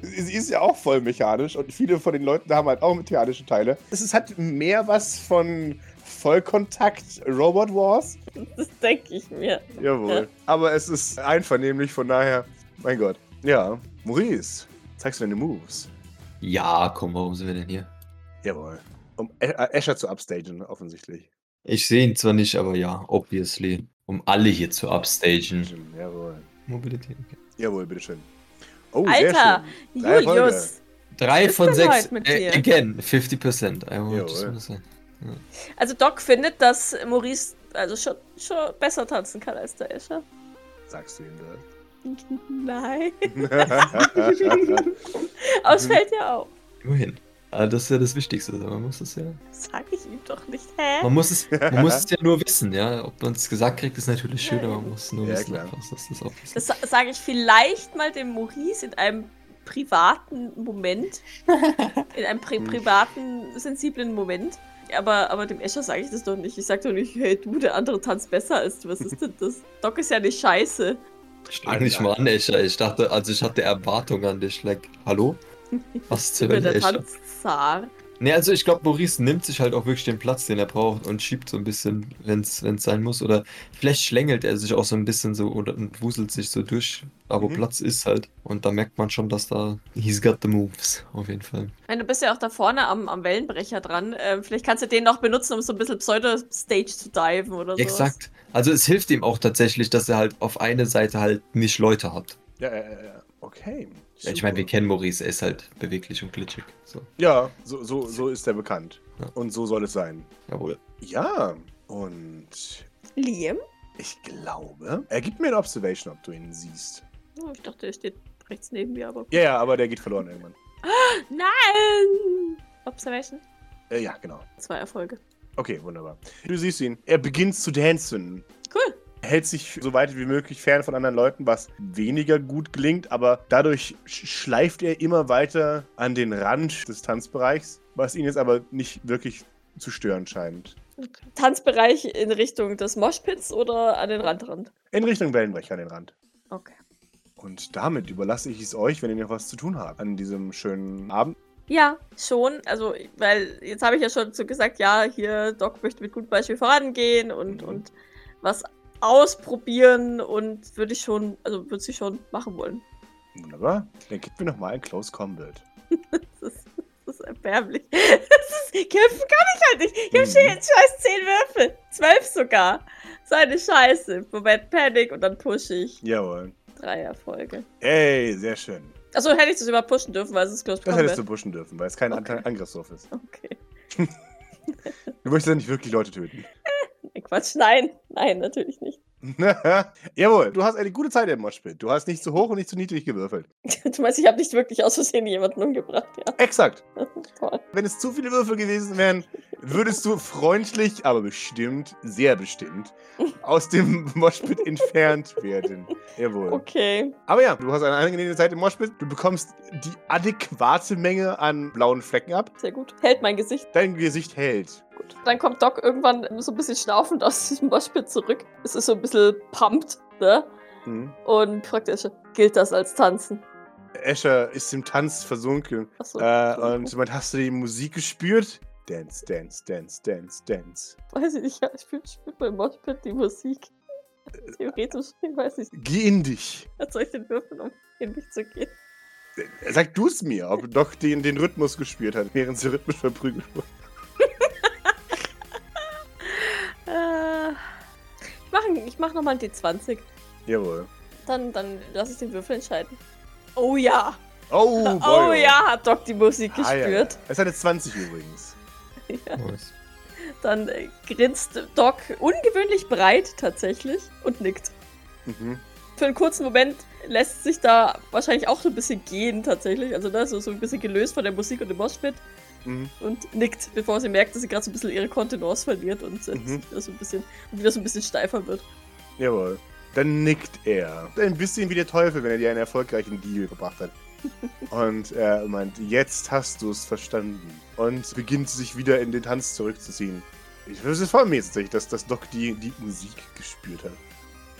Sie ist ja auch voll mechanisch und viele von den Leuten haben halt auch mechanische Teile. Es ist halt mehr was von Vollkontakt Robot Wars. Das denke ich mir. Jawohl. Ja. Aber es ist einvernehmlich, von daher, mein Gott. Ja, Maurice, zeigst du deine Moves? Ja, komm, warum sind wir denn hier? Jawohl. Um Ä- äh, Escher zu upstagen, offensichtlich. Ich sehe ihn zwar nicht, aber ja, obviously. Um alle hier zu upstagen. Jawohl. Mobilität. Okay. Jawohl, bitteschön. Oh, Alter, sehr schön. Drei. Julius. Drei von sechs. Äh, again, 50%. I want just Jawohl. wanna say. Also Doc findet, dass Maurice also schon, schon besser tanzen kann als der Escher. Sagst du ihm Nein. das? Aber es fällt ja auf. Immerhin. Ah, das ist ja das Wichtigste. Man muss es ja. Sag ich ihm doch nicht. Hä? Man muss es, man muss es ja nur wissen, ja. Ob man es gesagt kriegt, ist natürlich schön, aber man muss nur Ja, wissen, klar. dass das auch ist. Das sa- sage ich vielleicht mal dem Maurice in einem privaten Moment. In einem pri privaten, sensiblen Moment. Aber, aber dem Escher sage ich das doch nicht. Ich sag doch nicht, hey du, der andere tanzt besser als du. Was ist denn das? Doc ist ja nicht scheiße. Streng dich mal an, Escher. Ich dachte, also ich hatte Erwartungen an dich. Like, hallo? Was zur Hölle, Escher? Tanzzar. Ne, also ich glaube, Maurice nimmt sich halt auch wirklich den Platz, den er braucht und schiebt so ein bisschen, wenn es sein muss. Oder vielleicht schlängelt er sich auch so ein bisschen so oder und wuselt sich so durch. Aber Mhm. Platz ist halt. Und da merkt man schon, dass da. He's got the moves, auf jeden Fall. Meine, du bist ja auch da vorne am, am Wellenbrecher dran. Ähm, vielleicht kannst du den noch benutzen, um so ein bisschen Pseudo-Stage zu diven oder so. Exakt. Also es hilft ihm auch tatsächlich, dass er halt auf eine Seite halt nicht Leute hat. ja, ja, ja, ja. Okay. Ja, ich meine, wir super. kennen Maurice, er ist halt beweglich und glitschig. So, Ja, so, so, so ist er bekannt. Ja. Und so soll es sein. jawohl. Ja, und Liam? ich glaube, er gibt mir eine Observation, ob du ihn siehst. Oh, ich dachte, er steht rechts neben mir, aber. Ja, ja, aber der geht verloren irgendwann. Nein! Observation? Äh, ja, genau. Zwei Erfolge. Okay, wunderbar. Du siehst ihn. Er beginnt zu dancen. Cool. Er hält sich so weit wie möglich fern von anderen Leuten, was weniger gut gelingt, aber dadurch sch- schleift er immer weiter an den Rand des Tanzbereichs, was ihn jetzt aber nicht wirklich zu stören scheint. Tanzbereich in Richtung des Moshpits oder an den Randrand? In Richtung Wellenbrecher an den Rand. Okay. Und damit überlasse ich es euch, wenn ihr noch was zu tun habt an diesem schönen Abend. Ja, schon. Also, weil jetzt habe ich ja schon so gesagt, ja, hier, Doc möchte mit gutem Beispiel vorangehen und, Mhm. und was ausprobieren und würde ich schon, also würde sie schon machen wollen. Wunderbar. Dann gibt mir noch mal ein Close Combat. Das ist, das ist erbärmlich. Das ist, kämpfen kann ich halt nicht. Ich habe Mhm. schon scheiß 10 Würfel. 12 sogar. So eine Scheiße. Moment, Panic und dann pushe ich. Jawohl. Drei Erfolge. Ey, sehr schön. Achso, hätte ich das überhaupt pushen dürfen, weil es ist Close Das hättest du Combat. pushen dürfen, weil es kein Okay. An Angriffswurf ist. Okay. Du möchtest ja nicht wirklich Leute töten. Nee, Quatsch, nein. Nein, natürlich nicht. Jawohl, du hast eine gute Zeit im Moshpit. Du hast nicht zu hoch und nicht zu niedrig gewürfelt. Du meinst, ich habe nicht wirklich aus Versehen jemanden umgebracht, ja. Exakt. Toll. Wenn es zu viele Würfel gewesen wären, würdest du freundlich, aber bestimmt, sehr bestimmt, aus dem Moshpit entfernt werden. Jawohl. Okay. Aber ja, du hast eine angenehme Zeit im Moshpit. Du bekommst die adäquate Menge an blauen Flecken ab. Sehr gut. Hält mein Gesicht. Dein Gesicht hält. Gut. Dann kommt Doc irgendwann so ein bisschen schnaufend aus diesem Moshpit zurück. Es ist so ein bisschen pumped, ne? Mhm. Und fragt er schon, gilt das als Tanzen? Escher ist im Tanz versunken. Achso. Äh, und meint, hast du die Musik gespürt? Dance, dance, dance, dance, dance. Weiß ich nicht, ja, ich spiele spiel beim Moshpit die Musik. Theoretisch, ich weiß nicht, Geh in dich. was soll ich denn würfeln, um in mich zu gehen? Sag du es mir, ob Doc den, den Rhythmus gespürt hat, während sie rhythmisch verprügelt wurde. Ich mache ich mach nochmal ein D20. Jawohl. Dann, dann lasse ich den Würfel entscheiden. Oh ja! Oh, boy. Oh ja, hat Doc die Musik Ah, ja, ja. gespürt. Es hat jetzt 20 übrigens. Nice. Dann äh, grinst Doc ungewöhnlich breit tatsächlich und nickt. Mhm. Für einen kurzen Moment lässt sich da wahrscheinlich auch so ein bisschen gehen tatsächlich. Also da ist so, so ein bisschen gelöst von der Musik und dem Moshpit Mhm. und nickt, bevor sie merkt, dass sie gerade so ein bisschen ihre Kontenance verliert und äh, Mhm. wieder, so ein bisschen, und wieder so ein bisschen steifer wird. Jawohl. Dann nickt er. Ein bisschen wie der Teufel, wenn er dir einen erfolgreichen Deal gebracht hat. Und er meint, jetzt hast du es verstanden. Und beginnt sich wieder in den Tanz zurückzuziehen. Ich finde es voll mäßig, dass das Doc die, die Musik gespürt hat.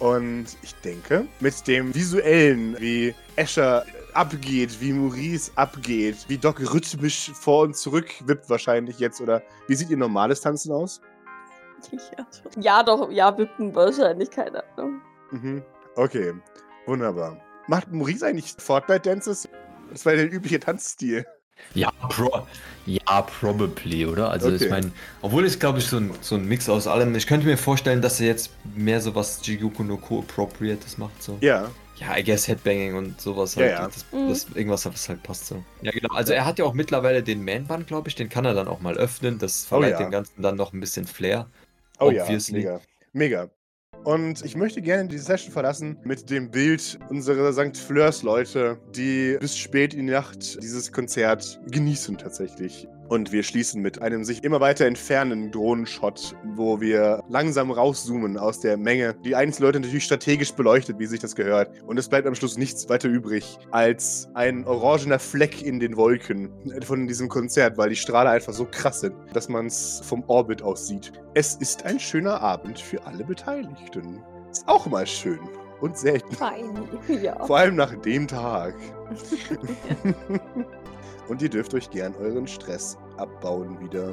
Und ich denke, mit dem visuellen, wie Escher abgeht, wie Maurice abgeht, wie Doc rhythmisch vor und zurück wippt wahrscheinlich jetzt, oder wie sieht ihr normales Tanzen aus? Ja, doch, ja, wippen wahrscheinlich, keine Ahnung. Mhm. Okay, wunderbar. Macht Maurice eigentlich Fortnite-Dances? Das war der übliche Tanzstil. Ja, pro, ja, probably, oder? Also Okay. ich meine, obwohl es glaube ich so ein, so ein Mix aus allem. Ich könnte mir vorstellen, dass er jetzt mehr so was Jigoku no Ko appropriates macht. So. Ja, Ja, I guess Headbanging und sowas Ja, halt. ja. Das, Mhm. das, irgendwas, was halt passt so. Ja, genau. Also er hat ja auch mittlerweile den Man-Band, glaube ich. Den kann er dann auch mal öffnen. Das Oh verleiht ja. dem Ganzen dann noch ein bisschen Flair. oh Obviously. ja, mega. Mega. Und ich möchte gerne diese Session verlassen mit dem Bild unserer St. Fleurs-Leute, die bis spät in die Nacht dieses Konzert genießen tatsächlich. Und wir schließen mit einem sich immer weiter entfernenden Drohnenshot, wo wir langsam rauszoomen aus der Menge. Die einzelnen Leute natürlich strategisch beleuchtet, wie sich das gehört. Und es bleibt am Schluss nichts weiter übrig als ein orangener Fleck in den Wolken von diesem Konzert, weil die Strahle einfach so krass sind, dass man es vom Orbit aus sieht. Es ist ein schöner Abend für alle Beteiligten. Ist auch mal schön und selten. Fein. Ja. Vor allem nach dem Tag. und ihr dürft euch gern euren Stress abbauen wieder.